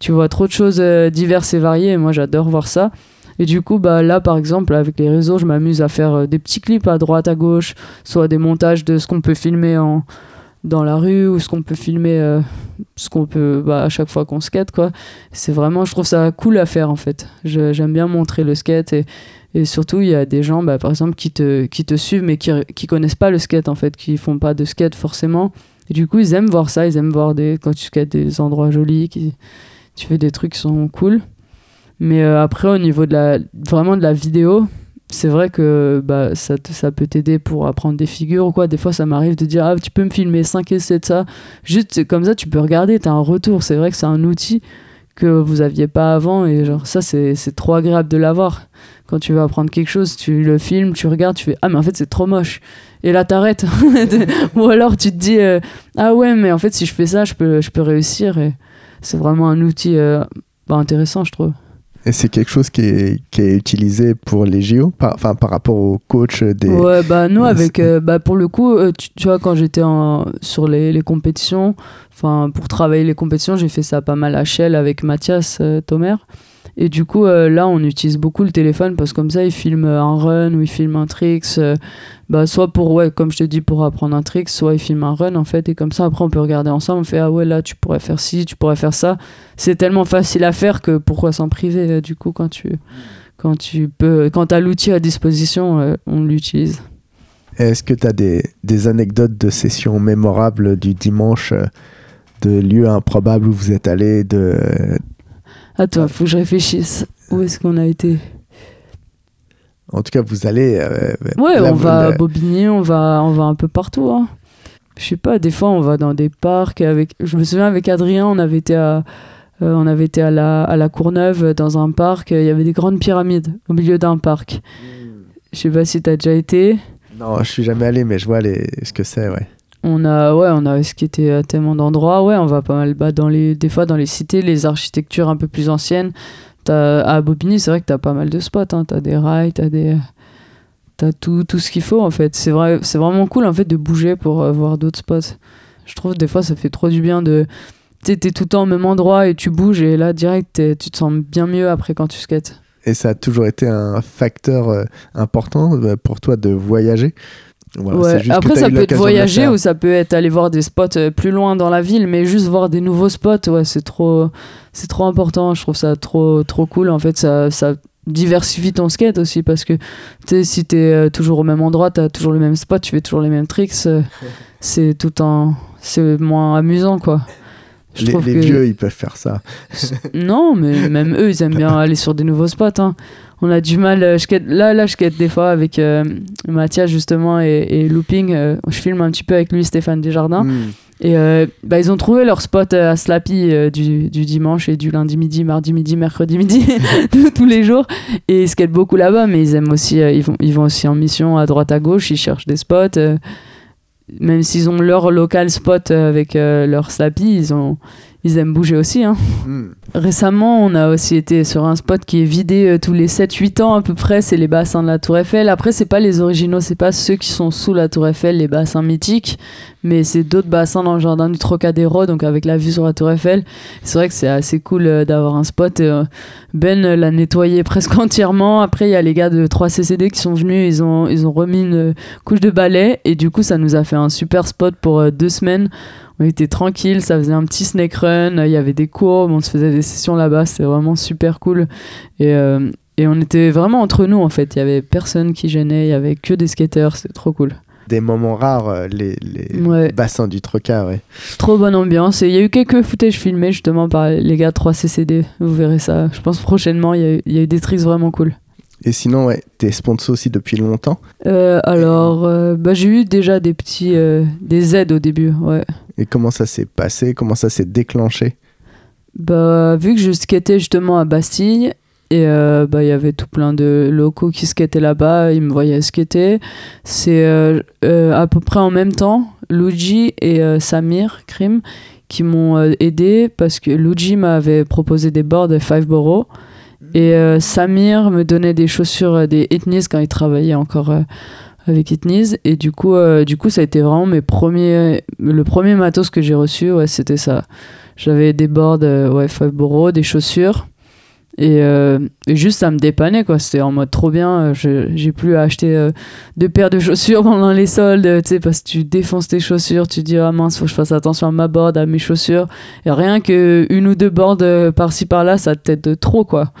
tu vois trop de choses euh, diverses et variées. Et moi, j'adore voir ça. Et du coup, bah, là, par exemple, avec les réseaux, je m'amuse à faire euh, des petits clips à droite, à gauche, soit des montages de ce qu'on peut filmer en, dans la rue ou ce qu'on peut filmer, euh, ce qu'on peut bah, à chaque fois qu'on skate. quoi. C'est vraiment, je trouve ça cool à faire en fait. J'aime bien montrer le skate et, et surtout, il y a des gens, bah, par exemple, qui te, qui te suivent mais qui, qui connaissent pas le skate en fait, qui font pas de skate forcément. Et du coup, ils aiment voir ça, ils aiment voir des, quand tu skates des endroits jolis, qui, tu fais des trucs qui sont cool. Mais euh, après, au niveau de la, vraiment de la vidéo, c'est vrai que bah, ça, ça peut t'aider pour apprendre des figures ou quoi. Des fois, ça m'arrive de dire Ah, tu peux me filmer 5 essais de ça. Juste comme ça, tu peux regarder, tu as un retour. C'est vrai que c'est un outil que vous aviez pas avant et genre ça c'est trop agréable de l'avoir quand tu veux apprendre quelque chose tu le filmes tu regardes tu fais ah mais en fait c'est trop moche et là t'arrêtes ou alors tu te dis euh, ah ouais mais en fait si je fais ça je peux je peux réussir c'est vraiment un outil euh, bah, intéressant je trouve et c'est quelque chose qui est, qui est, utilisé pour les JO, par, enfin par rapport au coach des. Ouais, bah nous avec, euh, bah pour le coup, euh, tu, vois quand j'étais sur les, les compétitions, enfin pour travailler les compétitions, j'ai fait ça pas mal à Shell avec Mathias euh, Tomer. Et du coup, euh, là, on utilise beaucoup le téléphone parce que comme ça, il filme un run ou il filme un tricks. Euh, bah, soit pour, ouais, comme je te dis, pour apprendre un trick, soit il filme un run en fait. Et comme ça, après, on peut regarder ensemble. On fait, ah ouais, là, tu pourrais faire ci, tu pourrais faire ça. C'est tellement facile à faire que pourquoi s'en priver euh, du coup quand tu, quand tu peux, quand as l'outil à disposition, on l'utilise. Est-ce que tu as des, des, anecdotes de sessions mémorables du dimanche, de lieux improbables où vous êtes allé, de, Attends, faut que je réfléchisse. Où est-ce qu'on a été? En tout cas, vous allez. Euh, ouais, on va à Bobigny, on va, on va un peu partout. Hein. Je sais pas, des fois, on va dans des parcs. avec. Je me souviens, avec Adrien, on avait été à. Euh, on avait été à la, à la Courneuve dans un parc, il y avait des grandes pyramides au milieu d'un parc. Hmm. Je sais pas si tu as déjà été. Non, je suis jamais allé, mais je vois les... ce que c'est, ouais. On a, ouais, on a à tellement d'endroits. Ouais, on va pas mal bah, dans les, des fois dans les cités, les architectures un peu plus anciennes. As, à Bobigny, c'est vrai que tu as pas mal de spots. Hein. Tu as des rails, tu as, des, as tout, tout ce qu'il faut en fait. C'est vrai, vraiment cool en fait de bouger pour euh, voir d'autres spots. Je trouve des fois ça fait trop du bien de. Tu es tout le temps au même endroit et tu bouges et là direct tu te sens bien mieux après quand tu skates. Et ça a toujours été un facteur euh, important euh, pour toi de voyager? Après, ça peut être voyager ou ça peut être aller voir des spots euh, plus loin dans la ville, mais juste voir des nouveaux spots, ouais, c'est trop, c'est trop important. Je trouve ça trop, trop cool. En fait, ça, ça diversifie ton skate aussi parce que si tu es euh, toujours au même endroit, tu as toujours le même spot, tu fais toujours les mêmes tricks, euh, c'est tout en, c'est moins amusant quoi. Je les, vieux, ils peuvent faire ça. non, mais même eux, ils aiment bien aller sur des nouveaux spots. Hein on a du mal. Euh, là, là, je quête des fois avec euh, Mathias justement et, Looping. Euh, je filme un petit peu avec lui, Stéphane Desjardins. Hmm. Et bah, ils ont trouvé leur spot à Slappy du, dimanche et du lundi midi, mardi midi, mercredi midi, tous les jours. Et ils skatent beaucoup là-bas, mais ils aiment aussi, ils, vont, ils vont aussi en mission à droite à gauche, ils cherchent des spots. même s'ils ont leur local spot avec leur Slappy, ils ont, ils aiment bouger aussi. Hein. Hmm. Récemment, on a aussi été sur un spot qui est vidé euh, tous les 7-8 ans à peu près, c'est les bassins de la Tour Eiffel. Après, c'est pas les originaux, c'est pas ceux qui sont sous la Tour Eiffel, les bassins mythiques, mais c'est d'autres bassins dans le jardin du Trocadéro, donc avec la vue sur la Tour Eiffel. C'est vrai que c'est assez cool euh, d'avoir un spot. Euh, ben l'a nettoyé presque entièrement. Après, il y a les gars de 3CCD qui sont venus, ils ont, ils ont remis une couche de balai, et du coup, ça nous a fait un super spot pour deux semaines on était tranquille, ça faisait un petit snake run, il y avait des courbes, on se faisait des sessions là-bas, c'était vraiment super cool. Et, euh, et on était vraiment entre nous en fait, il y avait personne qui gênait, il y avait que des skateurs, c'était trop cool. Des moments rares, euh, les, les Ouais. bassins du Troca, ouais. Trop bonne ambiance. Et il y a eu quelques footages filmés justement par les gars de 3CCD. Vous verrez ça. Je pense prochainement, il y, a eu- il y a eu des tricks vraiment cool. Et sinon, ouais, t'es sponsor aussi depuis longtemps. Euh, alors, euh, bah, j'ai eu déjà des petits euh, des aides au début. Ouais. Et comment ça s'est passé? Comment ça s'est déclenché? Bah, vu que je skatais justement à Bastille, et euh, bah, il y avait tout plein de locaux qui skataient là-bas, ils me voyaient skater. C'est euh, euh, à peu près en même temps, Luigi et Samir Krim qui m'ont aidé parce que Luigi m'avait proposé des boards Five Borough et Samir me donnait des chaussures des Etnies quand il travaillait encore avec Etnies et du coup, du coup ça a été vraiment mes premiers, le premier matos que j'ai reçu, ouais, c'était ça. J'avais des boards, ouais, Five Borough, des chaussures. Et, euh, et juste, ça me dépannait, quoi. C'était en mode trop bien. euh, J'ai plus à acheter euh, deux paires de chaussures pendant les soldes, tu sais, parce que tu défonces tes chaussures, tu dis, ah mince, faut que je fasse attention à ma board, à mes chaussures. Et rien que une ou deux boards par-ci par-là, ça t'aide trop, quoi.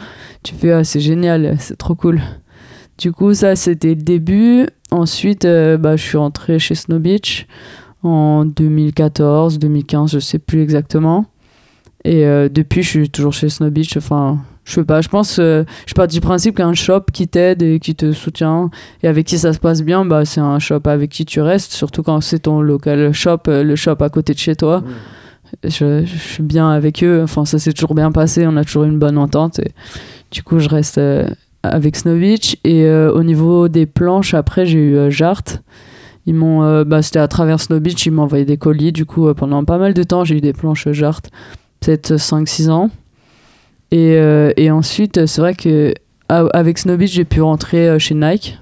Tu fais, ah, c'est génial, c'est trop cool. Du coup, ça, c'était le début. Ensuite, bah, je suis rentrée chez Snow Beach en 2014, 2015, je sais plus exactement. Et depuis, je suis toujours chez Snow Beach. Enfin, je sais pas, je pense, euh, je pars du principe qu'un shop qui t'aide et qui te soutient et avec qui ça se passe bien, bah, c'est un shop avec qui tu restes, surtout quand c'est ton local shop, euh, le shop à côté de chez toi. Je, je suis bien avec eux, enfin, ça s'est toujours bien passé, on a toujours une bonne entente. Et du coup, je reste euh, avec Snow Beach. Et euh, au niveau des planches, après, j'ai eu Jart. Ils m'ont, bah, c'était à travers Snow Beach, ils m'ont envoyé des colis. Du coup, pendant pas mal de temps, j'ai eu des planches Jart, peut-être 5-6 ans. Et, euh, et ensuite, c'est vrai que avec j'ai pu rentrer euh, chez Nike.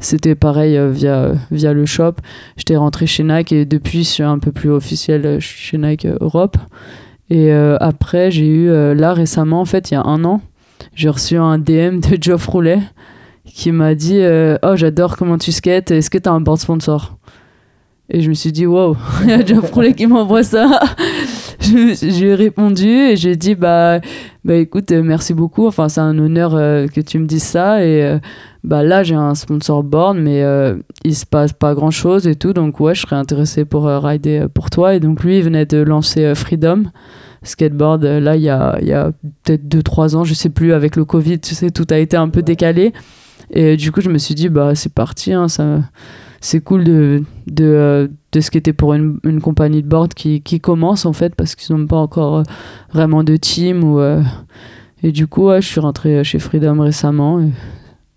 C'était pareil euh, via, via le shop. J'étais rentré chez Nike et depuis, je suis un peu plus officiel chez Nike Europe. Et après, j'ai eu, là récemment, en fait, il y a un an, j'ai reçu un DM de Geoff Roulet qui m'a dit Oh, j'adore comment tu skates, est-ce que tu as un board sponsor? Et je me suis dit Wow, il y a Geoff Roulet qui m'envoie ça. J'ai répondu et j'ai dit Bah, bah écoute, euh, merci beaucoup. Enfin, c'est un honneur euh, que tu me dises ça. Et euh, bah là, j'ai un sponsor board, mais euh, il se passe pas grand chose et tout. Donc, ouais, je serais intéressé pour rider pour toi. Et donc, lui, il venait de lancer Freedom skateboard. là, il y a, y a peut-être 2-3 ans, je sais plus, avec le Covid, tu sais, tout a été un peu décalé. Et du coup, je me suis dit, bah, c'est parti, hein, ça. C'est cool de, de, euh, de skater pour une, une compagnie de board qui, qui commence en fait parce qu'ils n'ont pas encore euh, vraiment de team. Ou, euh, et du coup, je suis rentrée chez Freedom récemment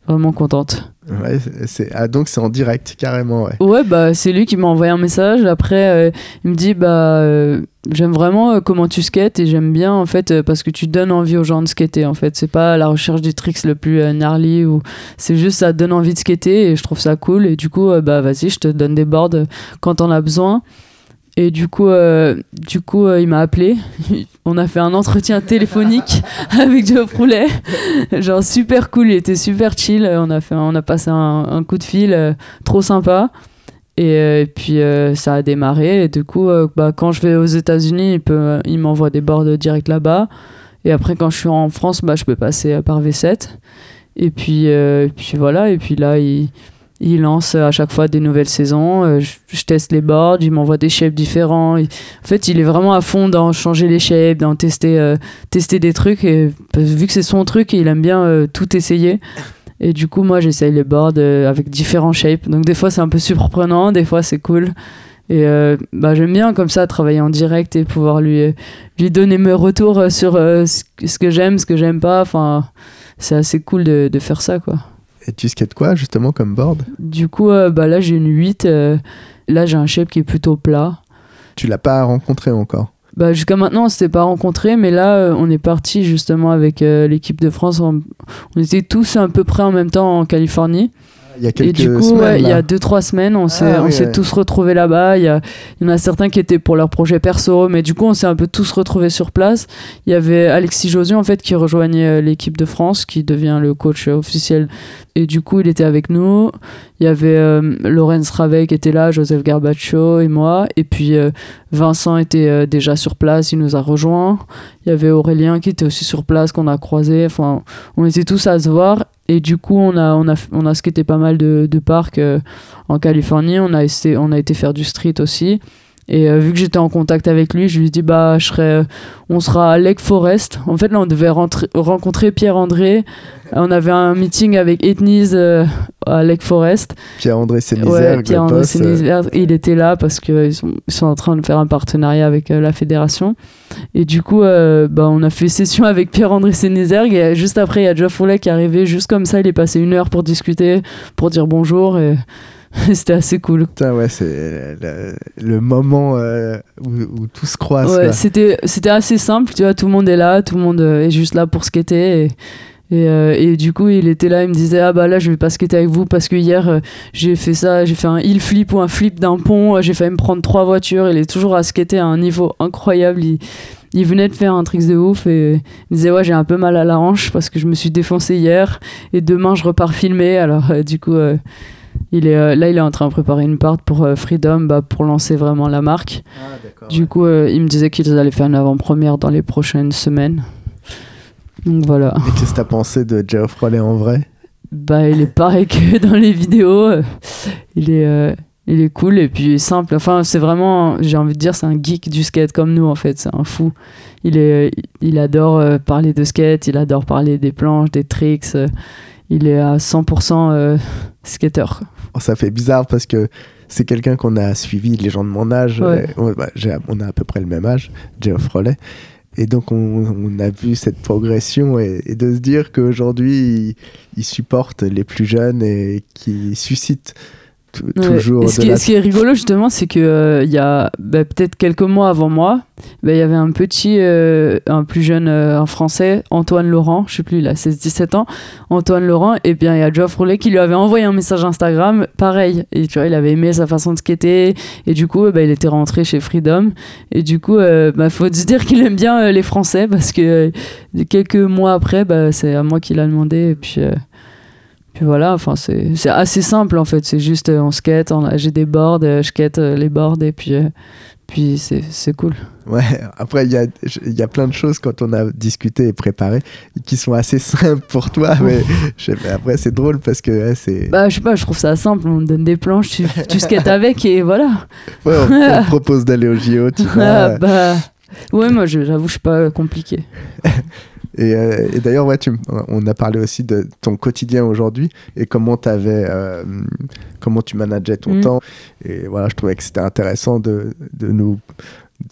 vraiment contente. Ouais, c'est- ah, donc c'est en direct, carrément, ouais. Ouais, bah, c'est lui qui m'a envoyé un message. Après, euh, il me dit bah, euh, J'aime vraiment euh, comment tu skates et j'aime bien en fait parce que tu donnes envie aux gens de skater. En fait, c'est pas la recherche du tricks le plus gnarly ou c'est juste ça donne envie de skater et je trouve ça cool. Et du coup, bah vas-y, je te donne des boards quand t'en as besoin. Et du coup, euh, du coup euh, il m'a appelé. On a fait un entretien téléphonique avec Geoff Roulet. Genre super cool, il était super chill. On a, fait, on a passé un, un coup de fil euh, trop sympa. Et, puis ça a démarré. Et du coup, bah, quand je vais aux États-Unis, il, peut- il m'envoie des boards direct là-bas. Et après, quand je suis en France, bah, je peux passer par V7. Et puis, et puis voilà. Et puis là, il, il lance à chaque fois des nouvelles saisons. Euh, je, teste les boards, il m'envoie des shapes différents. En fait, il est vraiment à fond dans changer les shapes, dans tester, euh, tester des trucs. Et vu que c'est son truc, il aime bien euh, tout essayer. Et du coup, moi, j'essaye les boards avec différents shapes. Donc, des fois, c'est un peu surprenant, des fois, c'est cool. Et bah, j'aime bien, comme ça, travailler en direct et pouvoir lui, lui donner mes retours sur ce que j'aime, ce que j'aime pas. Enfin, c'est assez cool de, de faire ça, quoi. Et tu skates quoi, justement, comme board? Du coup, euh, bah, là, j'ai une 8. euh, là, j'ai un shape qui est plutôt plat. Tu l'as pas rencontré encore? Bah, jusqu'à maintenant, on s'était pas rencontrés, mais là, euh, on est parti justement avec l'équipe de France. On, on était tous à peu près en même temps en Californie. Il y a Et quelques du coup, semaines. ouais, il y a 2-3 semaines, on s'est Ah, on oui, s'est ouais. tous retrouvés là-bas. Il y, a- il y en a certains qui étaient pour leur projet perso, mais du coup, on s'est un peu tous retrouvés sur place. Il y avait Alexis Josu, en fait, qui rejoignait euh, l'équipe de France, qui devient le coach euh, officiel. Et du coup, il était avec nous. Il y avait euh, Lorenz Ravet qui était là, Joseph Garbaccio et moi. Et puis, euh, Vincent était euh, déjà sur place, il nous a rejoints. Il y avait Aurélien qui était aussi sur place, qu'on a croisé. Enfin, on était tous à se voir. Et du coup, on a, on a, on a skaté pas mal de, parcs euh, en Californie. On a, été, on a été faire du street aussi. Et euh, vu que j'étais en contact avec lui, je lui ai dit bah je serai, euh, on sera à Lake Forest. En fait là on devait rentrer- rencontrer Pierre André. On avait un meeting avec Ethnies euh, à Lake Forest. Pierre-André Sénizer, Ouais, Pierre André Glapos, euh, Sénézère, il était là parce qu'ils sont, ils sont en train de faire un partenariat avec euh, la fédération. Et du coup, euh, bah, on a fait session avec Pierre André Sénézergue. Et euh, juste après, il y a Geoff Roulet qui est arrivé. Juste comme ça, il est passé une heure pour discuter, pour dire bonjour. Et c'était assez cool. Putain, ouais, c'est le, le moment euh, où, où tout se croise. Ouais, c'était c'était assez simple, tu vois, tout le monde est là, tout le monde euh, est juste là pour skater. Et, et, euh, et du coup, il était là, il me disait Ah bah là, je vais pas skater avec vous parce que hier, euh, j'ai fait ça, j'ai fait un heel flip ou un flip d'un pont, j'ai failli me prendre trois voitures. Il est toujours à skater à un niveau incroyable. Il, il venait de faire un trick de ouf et il disait Ouais, j'ai un peu mal à la hanche parce que je me suis défoncé hier et demain, je repars filmer. Alors, euh, du coup. euh, il est, euh, là, il est en train de préparer une part pour euh, Freedom bah, pour lancer vraiment la marque. Du coup, euh, il me disait qu'ils allaient faire une avant-première dans les prochaines semaines. Donc voilà. Et qu'est-ce que t'as pensé de Geoff Rollet en vrai? Bah, il est pareil que dans les vidéos. Il est, euh, il est cool et puis simple. Enfin, c'est vraiment, j'ai envie de dire, c'est un geek du skate comme nous en fait. C'est un fou. Il, est, il adore euh, parler de skate, il adore parler des planches, des tricks. il est à 100% euh, skater. Oh, Ça fait bizarre parce que c'est quelqu'un qu'on a suivi, les gens de mon âge. Ouais. on, bah, on a à peu près le même âge, Geoff Rollet. Et donc, on, on a vu cette progression et, et de se dire qu'aujourd'hui, il, il supporte les plus jeunes et qui suscite Ouais. ce, de qui est, la ce qui est rigolo justement, c'est que euh, il y a bah, peut-être quelques mois avant moi, bah, il y avait un petit, euh, un plus jeune, euh, un français, Antoine Laurent, je sais plus, il a 16-17 ans, Antoine Laurent, et bien il y a Geoff Roulet qui lui avait envoyé un message Instagram, pareil, et tu vois, il avait aimé sa façon de skater, et du coup, bah, il était rentré chez Freedom, et du coup, bah, faut se dire qu'il aime bien les Français, parce que quelques mois après, c'est à moi qu'il a demandé, et puis. Puis voilà, enfin c'est assez simple en fait. C'est juste euh, on skate, j'ai des boards, euh, je skate euh, les boards et puis puis c'est cool. Ouais, après, il y a, y a plein de choses quand on a discuté et préparé qui sont assez simples pour toi, mais, je sais pas, après, c'est drôle parce que ouais, c'est. Bah je sais pas, je trouve ça simple. On te donne des planches, tu, tu skates avec et voilà. Ouais, on, on te propose d'aller au JO, tu vois. Ah, bah ouais, moi j'avoue je suis pas compliqué. Et, euh, et d'ailleurs, ouais, tu, on a parlé aussi de ton quotidien aujourd'hui et comment, t'avais, euh, comment tu manageais ton Mm. temps. Et voilà, je trouvais que c'était intéressant de, de nous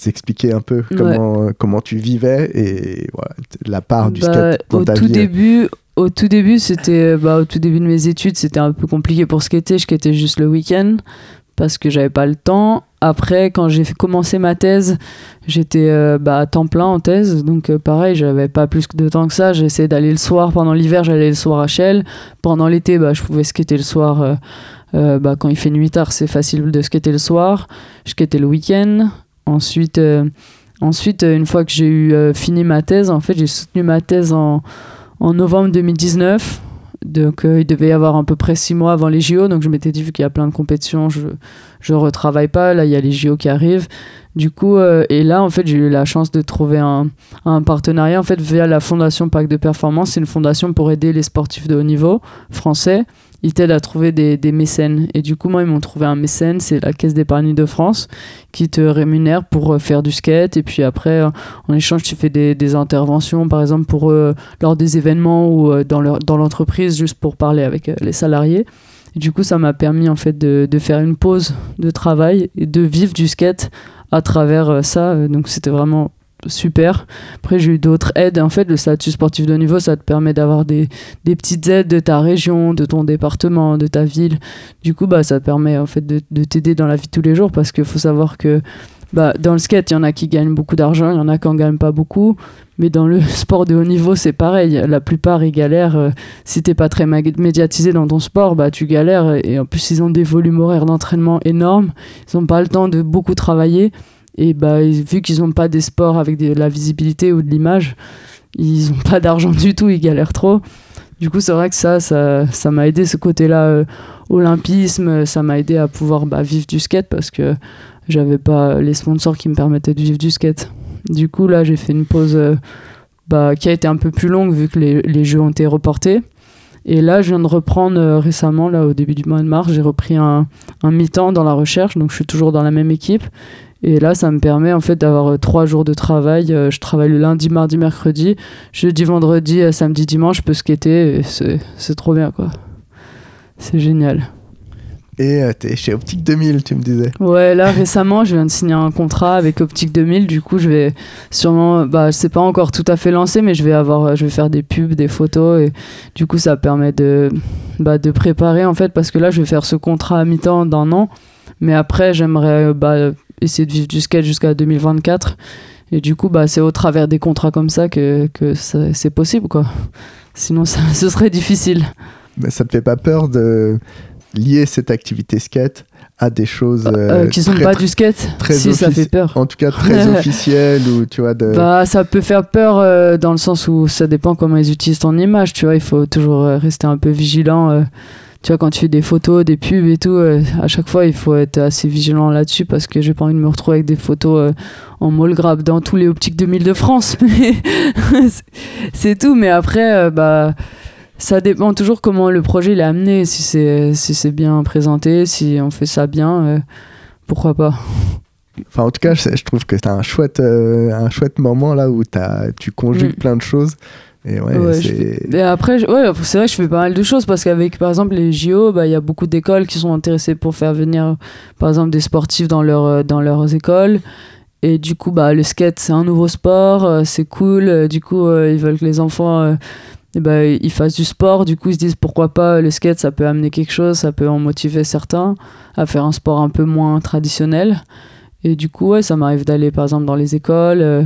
expliquer un peu comment, comment tu vivais et voilà, la part du Bah, skate dans au ta tout vie. début, au tout début, c'était bah, au tout début de mes études, c'était un peu compliqué pour skater. Je skatais juste le week-end parce que j'avais pas le temps. Après, quand j'ai commencé ma thèse, j'étais euh, bah, à temps plein en thèse, donc euh, pareil, j'avais pas plus de temps que ça. J'essayais d'aller le soir. Pendant l'hiver, j'allais le soir à Shell. Pendant l'été, bah, je pouvais skater le soir. euh, euh, bah, quand il fait nuit tard, c'est facile de skater le soir. Je skatais le week-end. Ensuite, ensuite, une fois que j'ai eu fini ma thèse, en fait, j'ai soutenu ma thèse en, en novembre 2019. Donc, euh, il devait y avoir à peu près six mois avant les JO. Donc, je m'étais dit, vu qu'il y a plein de compétitions, je je retravaille pas. Là, il y a les JO qui arrivent. Du coup, euh, et là, en fait, j'ai eu la chance de trouver un, un partenariat en fait via la fondation Pacte de Performance. C'est une fondation pour aider les sportifs de haut niveau français. Ils t'aident à trouver des, des mécènes. Et du coup, moi, ils m'ont trouvé un mécène, c'est la Caisse d'épargne de France, qui te rémunère pour euh, faire du skate. Et puis après, euh, en échange, tu fais des, des interventions, par exemple, pour eux, lors des événements ou euh, dans l'entreprise, juste pour parler avec euh, les salariés. Et du coup, ça m'a permis en fait de, de faire une pause de travail et de vivre du skate à travers euh, ça. Euh, Donc c'était vraiment super. Après, j'ai eu d'autres aides. En fait, le statut sportif de niveau, ça te permet d'avoir des, des petites aides de ta région, de ton département, de ta ville. Du coup, bah, ça te permet en fait de, de t'aider dans la vie de tous les jours parce qu'il faut savoir que bah, dans le skate, il y en a qui gagnent beaucoup d'argent, il y en a qui en gagnent pas beaucoup. Mais dans le sport de haut niveau, c'est pareil. La plupart, ils galèrent. Euh, si t'es pas très médiatisé dans ton sport, bah, tu galères. Et en plus, ils ont des volumes horaires d'entraînement énormes. Ils n'ont pas le temps de beaucoup travailler. Et bah, vu qu'ils n'ont pas des sports avec de la visibilité ou de l'image, ils n'ont pas d'argent du tout, ils galèrent trop. Du coup, c'est vrai que ça, ça, m'a aidé ce côté-là, euh, olympisme, ça m'a aidé à pouvoir bah, vivre du skate parce que j'avais pas les sponsors qui me permettaient de vivre du skate. Du coup, là, j'ai fait une pause euh, bah, qui a été un peu plus longue vu que les, les, jeux ont été reportés. Et là, je viens de reprendre euh, récemment, là, au début du mois de mars, j'ai repris un, un mi-temps dans la recherche, donc je suis toujours dans la même équipe. Et là, ça me permet en fait d'avoir euh, trois jours de travail. je travaille le lundi, mardi, mercredi. Jeudi, vendredi, samedi, dimanche, je peux skater. C'est trop bien, quoi. C'est génial. Et euh, t'es chez Optique 2000, tu me disais. Ouais, là récemment, je viens de signer un contrat avec Optique 2000. Du coup, je vais sûrement, bah, c'est pas encore tout à fait lancé, mais je vais avoir, je vais faire des pubs, des photos, et du coup, ça permet de, bah, de préparer en fait, parce que là, je vais faire ce contrat à mi-temps d'un an, mais après, j'aimerais bah, essayer de vivre du skate jusqu'à 2024. Et du coup, bah, c'est au travers des contrats comme ça que, que c'est possible, quoi. Sinon, ça, ce serait difficile. Mais ça te fait pas peur de lier cette activité skate à des choses euh, euh, qui sont pas du skate très si ça fait peur en tout cas très officielles ou tu vois de... bah ça peut faire peur euh, dans le sens où ça dépend comment ils utilisent ton image tu vois il faut toujours rester un peu vigilant tu vois quand tu fais des photos des pubs et tout à chaque fois il faut être assez vigilant là-dessus parce que j'ai pas envie de me retrouver avec des photos en molle grab dans tous les optiques 2000 de France c'est tout mais après bah ça dépend toujours comment le projet est amené. Si c'est si c'est bien présenté, si on fait ça bien, euh, pourquoi pas. Enfin, en tout cas, je, trouve que c'est un chouette, euh, un chouette moment là où as, tu conjugues mm. plein de choses. Et ouais, après, ouais, c'est vrai que je fais pas mal de choses parce qu'avec, par exemple, les JO, bah, il y a beaucoup d'écoles qui sont intéressées pour faire venir, par exemple, des sportifs dans, leur, euh, dans leurs écoles. Et du coup, bah, le skate, c'est un nouveau sport, c'est cool. Du coup, ils veulent que les enfants et bah, ils fassent du sport. Du coup, ils se disent pourquoi pas le skate, ça peut amener quelque chose, ça peut en motiver certains à faire un sport un peu moins traditionnel. Et du coup, ouais, ça m'arrive d'aller par exemple dans les écoles, euh,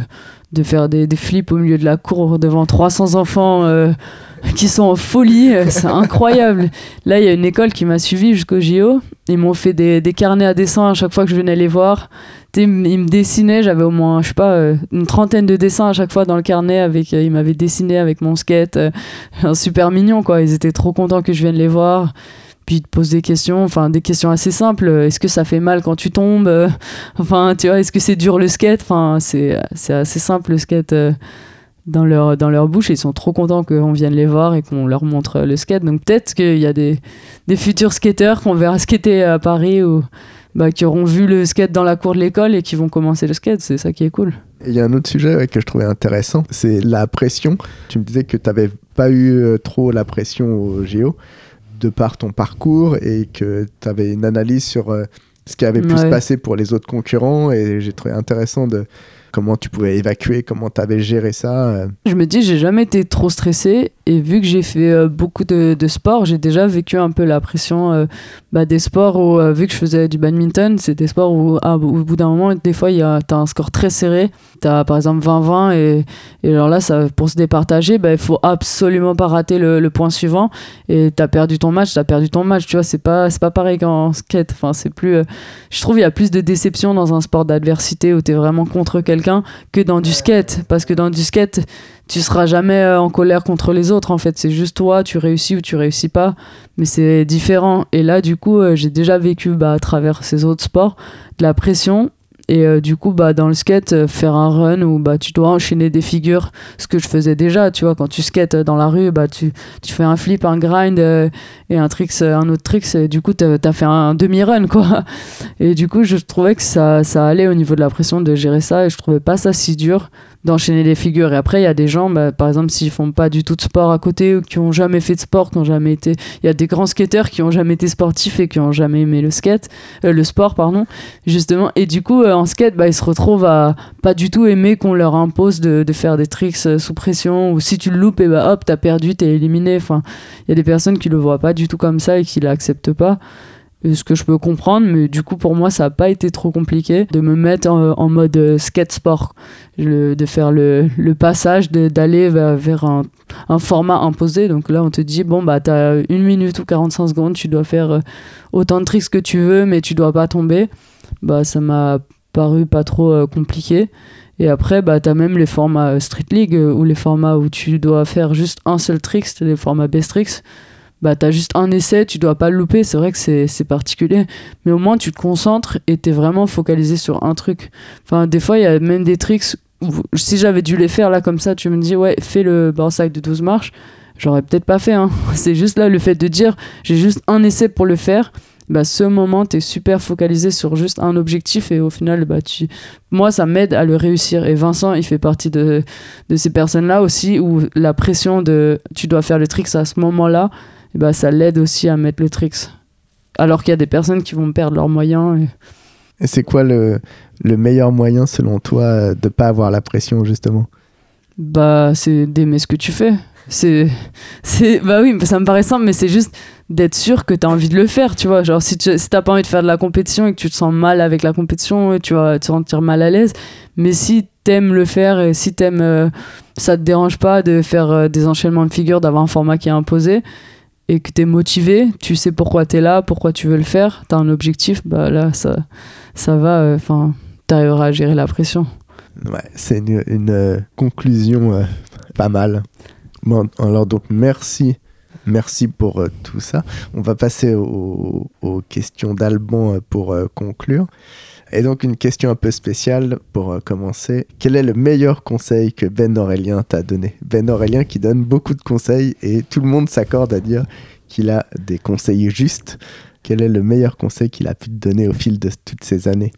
de faire des, des, flips au milieu de la cour devant 300 enfants euh, qui sont en folie. Euh, c'est incroyable. Là, il y a une école qui m'a suivi jusqu'au JO. Ils m'ont fait des, des, carnets à dessin à chaque fois que je venais les voir ils me dessinaient, j'avais au moins, je sais pas, une trentaine de dessins à chaque fois dans le carnet. Avec, ils m'avaient dessiné avec mon skate. Super mignon, quoi. Ils étaient trop contents que je vienne les voir. Puis ils te posent des questions, enfin des questions assez simples. Est-ce que ça fait mal quand tu tombes Enfin, tu vois, est-ce que c'est dur le skate? Enfin, c'est assez simple le skate dans leur, dans bouche. Ils sont trop contents qu'on vienne les voir et qu'on leur montre le skate. Donc peut-être qu'il y a des, des futurs skateurs qu'on verra skater à Paris ou bah, qui auront vu le skate dans la cour de l'école et qui vont commencer le skate. C'est ça qui est cool. Il y a un autre sujet que je trouvais intéressant, c'est la pression. Tu me disais que tu n'avais pas eu euh, trop la pression au Géo de par ton parcours et que tu avais une analyse sur euh, ce qui avait pu se passer pour les autres concurrents et j'ai trouvé intéressant de comment tu pouvais évacuer, comment tu avais géré ça. Euh. Je me dis, j'ai jamais été trop stressé et vu que j'ai fait euh, beaucoup de, de sport, j'ai déjà vécu un peu la pression euh, bah, des sports où, vu que je faisais du badminton, c'est des sports où, ah, au bout d'un moment, des fois, tu as un score très serré. Tu as par exemple 20-20 et, et alors là, pour se départager, bah, il faut absolument pas rater le, le point suivant et tu as perdu ton match, tu as perdu ton match. Tu vois, c'est pas, pas pareil qu'en skate. Enfin, c'est plus, je trouve il y a plus de déception dans un sport d'adversité où tu es vraiment contre quelqu'un que dans du skate. Parce que dans du skate, tu seras jamais euh, en colère contre les autres, en fait. C'est juste toi, tu réussis ou tu réussis pas. Mais c'est différent. Et là, du coup, euh, j'ai déjà vécu bah, à travers ces autres sports de la pression et euh, du coup, bah, dans le skate, euh, faire un run où bah, tu dois enchaîner des figures, ce que je faisais déjà, tu vois, quand tu skates dans la rue, bah, tu, tu fais un flip, un grind euh, et un, tricks, un autre trick, et du coup, tu as, fait un demi-run, quoi. Et du coup, je trouvais que ça, ça allait au niveau de la pression de gérer ça et je trouvais pas ça si dur d'enchaîner les figures. Et après, il y a des gens, bah, par exemple, s'ils font pas du tout de sport à côté ou qui ont jamais fait de sport, qui ont jamais été. Il y a des grands skateurs qui ont jamais été sportifs et qui ont jamais aimé le skate, euh, le sport, pardon, justement. Et du coup, euh, en skate, bah, ils se retrouvent à pas du tout aimer qu'on leur impose de, de, faire des tricks euh, sous pression ou si tu le loupes, et bah hop, t'as perdu, t'es éliminé. Enfin, il y a des personnes qui le voient pas du tout comme ça et qui l'acceptent pas. Et ce que je peux comprendre, mais du coup pour moi ça n'a pas été trop compliqué de me mettre en, en mode euh, skate sport, de faire le, le passage, d'aller vers, un, format imposé. Donc là on te dit, bon bah t'as une minute ou 45 secondes, tu dois faire euh, autant de tricks que tu veux, mais tu dois pas tomber. Bah ça m'a paru pas trop euh, compliqué. Et après, bah, tu as même les formats euh, Street League euh, ou les formats où tu dois faire juste un seul trick, les formats Best Tricks. Bah, tu as juste un essai, tu dois pas le louper. C'est vrai que c'est particulier. Mais au moins, tu te concentres et tu es vraiment focalisé sur un truc. Enfin, des fois, il y a même des tricks si j'avais dû les faire là comme ça, tu me dis, ouais, fais le borside de 12 marches. J'aurais peut-être pas fait. hein. C'est juste là le fait de dire, j'ai juste un essai pour le faire. Bah, ce moment, tu es super focalisé sur juste un objectif et au final, bah, tu, moi, ça m'aide à le réussir. Et Vincent, il fait partie de, de ces personnes-là aussi où la pression de tu dois faire le tricks à ce moment-là, ben, ça l'aide aussi à mettre le tricks. Alors qu'il y a des personnes qui vont perdre leurs moyens. et- Et c'est quoi le, le meilleur moyen selon toi de pas avoir la pression justement? Bah, c'est d'aimer ce que tu fais. C'est, c'est, bah oui, ça me paraît simple, mais c'est juste d'être sûr que tu as envie de le faire, tu vois. Genre, si tu si t'as pas envie de faire de la compétition et que tu te sens mal avec la compétition, tu vas te sentir mal à l'aise. Mais si t'aimes le faire et si t'aimes, euh, ça te dérange pas de faire euh, des enchaînements de figures, d'avoir un format qui est imposé et que t'es motivé, tu sais pourquoi t'es là, pourquoi tu veux le faire, t'as un objectif, bah là, ça, ça va, enfin, t'arriveras à gérer la pression. Ouais, c'est une, une, euh, conclusion euh, pas mal. Bon, alors donc merci, merci pour euh, tout ça. On va passer au- aux questions d'Alban euh, pour euh, conclure. Et donc une question un peu spéciale pour commencer. Quel est le meilleur conseil que Ben Aurélien t'a donné? Ben Aurélien qui donne beaucoup de conseils et tout le monde s'accorde à dire qu'il a des conseils justes. Quel est le meilleur conseil qu'il a pu te donner au fil de toutes ces années?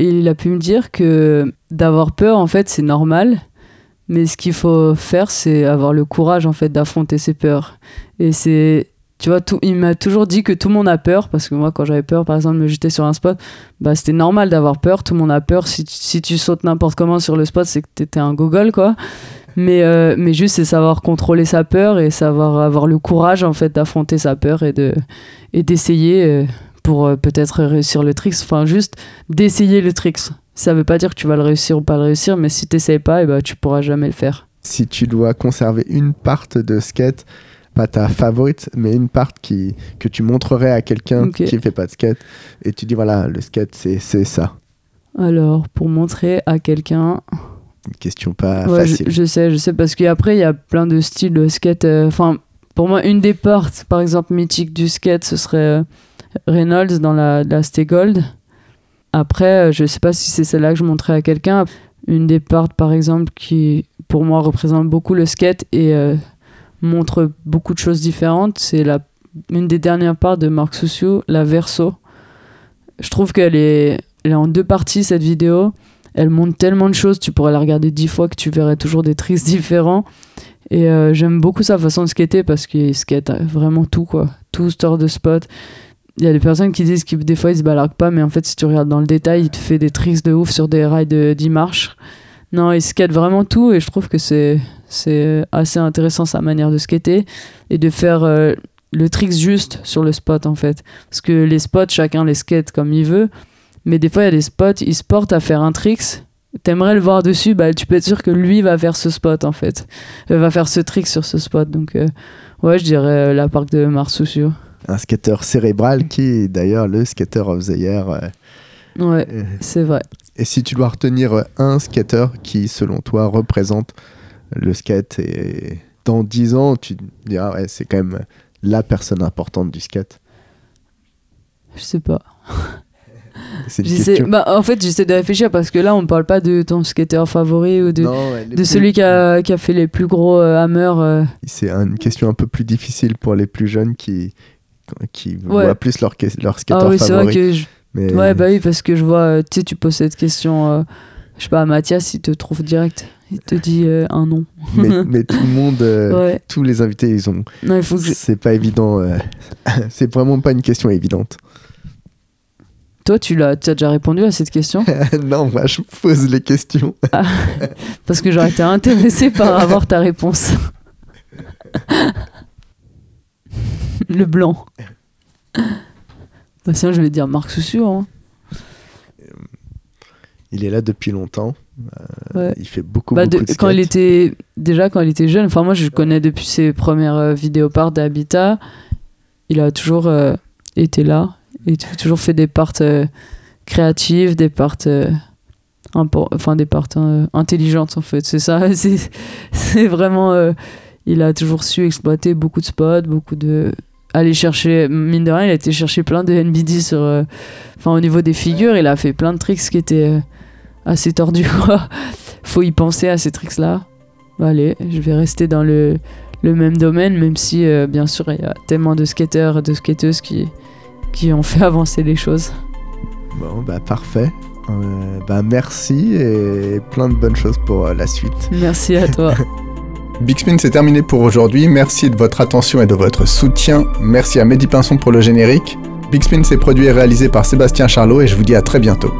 Il a pu me dire que d'avoir peur, en fait, c'est normal. Mais ce qu'il faut faire, c'est avoir le courage, en fait, d'affronter ses peurs. Et c'est. Tu vois, tout, il m'a toujours dit que tout le monde a peur, parce que moi, quand j'avais peur, par exemple, de me jeter sur un spot, bah, c'était normal d'avoir peur. Tout le monde a peur. Si, tu- si tu sautes n'importe comment sur le spot, c'est que t'étais un gogol, quoi. Mais, euh, mais juste, c'est savoir contrôler sa peur et savoir avoir le courage, en fait, d'affronter sa peur et de et d'essayer euh, pour euh, peut-être réussir le tricks. Enfin, juste d'essayer le tricks. Ça veut pas dire que tu vas le réussir ou pas le réussir, mais si t'essayes pas, et ben tu pourras jamais le faire. si tu dois conserver une part de skate, pas ta favorite, mais une part qui, que tu montrerais à quelqu'un qui fait pas de skate, et tu dis voilà, le skate c'est c'est ça. Alors, pour montrer à quelqu'un, Une question pas Ouais, facile. je sais, je sais, parce qu'après, il y a plein de styles de skate. euh, Enfin, pour moi, une des parts, par exemple, mythique du skate, ce serait euh, Reynolds dans la, la Stay Gold. Après, euh, je sais pas si c'est celle-là que je montrais à quelqu'un. Une des parts, par exemple, qui, pour moi, représente beaucoup le skate et euh, montre beaucoup de choses différentes, c'est une des dernières parts de Marc Souciou, la Verso. Je trouve qu'elle est, elle est en deux parties, cette vidéo. Elle montre tellement de choses, tu pourrais la regarder dix fois que tu verrais toujours des tricks différents. Et euh, j'aime beaucoup sa façon de skater parce qu'il skate vraiment tout, quoi. Tout store de spot. Il y a des personnes qui disent que des fois ils se balarguent pas, mais en fait, si tu regardes dans le détail, il te fait des tricks de ouf sur des rails de 10 marches. Non, il skate vraiment tout et je trouve que c'est assez intéressant sa manière de skater et de faire euh, le trick juste sur le spot en fait. Parce que les spots, chacun les skate comme il veut, mais des fois il y a des spots, ils se portent à faire un tricks. T'aimerais le voir dessus, bah tu peux être sûr que lui va faire ce spot en fait, Euh, va faire ce trick sur ce spot. Donc euh, ouais, je dirais euh, la parc de Marsousio. Un skater cérébral qui est d'ailleurs le skater of the year. euh, Ouais, euh. c'est vrai. Et si tu dois retenir un skater qui, selon toi, représente le skate, et dans 10 ans, tu diras, ouais, c'est quand même la personne importante du skate. Je sais pas. Bah, en fait, j'essaie de réfléchir parce que là, on parle pas de ton skater favori ou de, Non, ouais, les de plus- celui qui a, qui a fait les plus gros euh, hammers. euh. C'est une question un peu plus difficile pour les plus jeunes qui, qui Ouais. voient plus leur, leur skater Ah oui, c'est vrai favori. que je- Mais Ouais, bah oui, parce que je vois, euh, tu sais, tu poses cette question, euh, je sais pas, à Mathias, il te trouve direct. Il te dit euh, un nom. mais, mais tout le monde, euh, Ouais. tous les invités, ils ont. Il faut que je- C'est pas évident. euh, c'est vraiment pas une question évidente. Toi, tu l'as, tu as déjà répondu à cette question? Non, moi, je pose les questions. Parce que j'aurais été intéressé par avoir ta réponse. Le blanc. Bah, sinon, je vais dire Marc Soussure. hein. Il est là depuis longtemps. Euh, Ouais. Il fait beaucoup, Bah, beaucoup de- de quand il était déjà quand il était jeune enfin moi je le connais depuis ses premières euh, vidéos parts d'Habitat il a toujours euh, été là et t- toujours fait des parts euh, créatives des parts euh, enfin des parts euh, intelligentes en fait c'est ça c'est c'est vraiment euh, il a toujours su exploiter beaucoup de spots beaucoup de aller chercher mine de rien il a été chercher plein de NBD sur euh, enfin au niveau des figures il a fait plein de tricks qui étaient euh, assez tordus quoi. Faut y penser à ces tricks là allez je vais rester dans le, le même domaine même si euh, bien sûr il y a tellement de skateurs et de skateuses qui qui ont fait avancer les choses. Bon, bah parfait. Euh, bah merci et plein de bonnes choses pour euh, la suite. merci à toi Big Spin, c'est terminé pour aujourd'hui. Merci de votre attention et de votre soutien. Merci à Mehdi Pinson pour le générique. Big Spin, c'est produit et réalisé par Sébastien Charlot et je vous dis à très bientôt.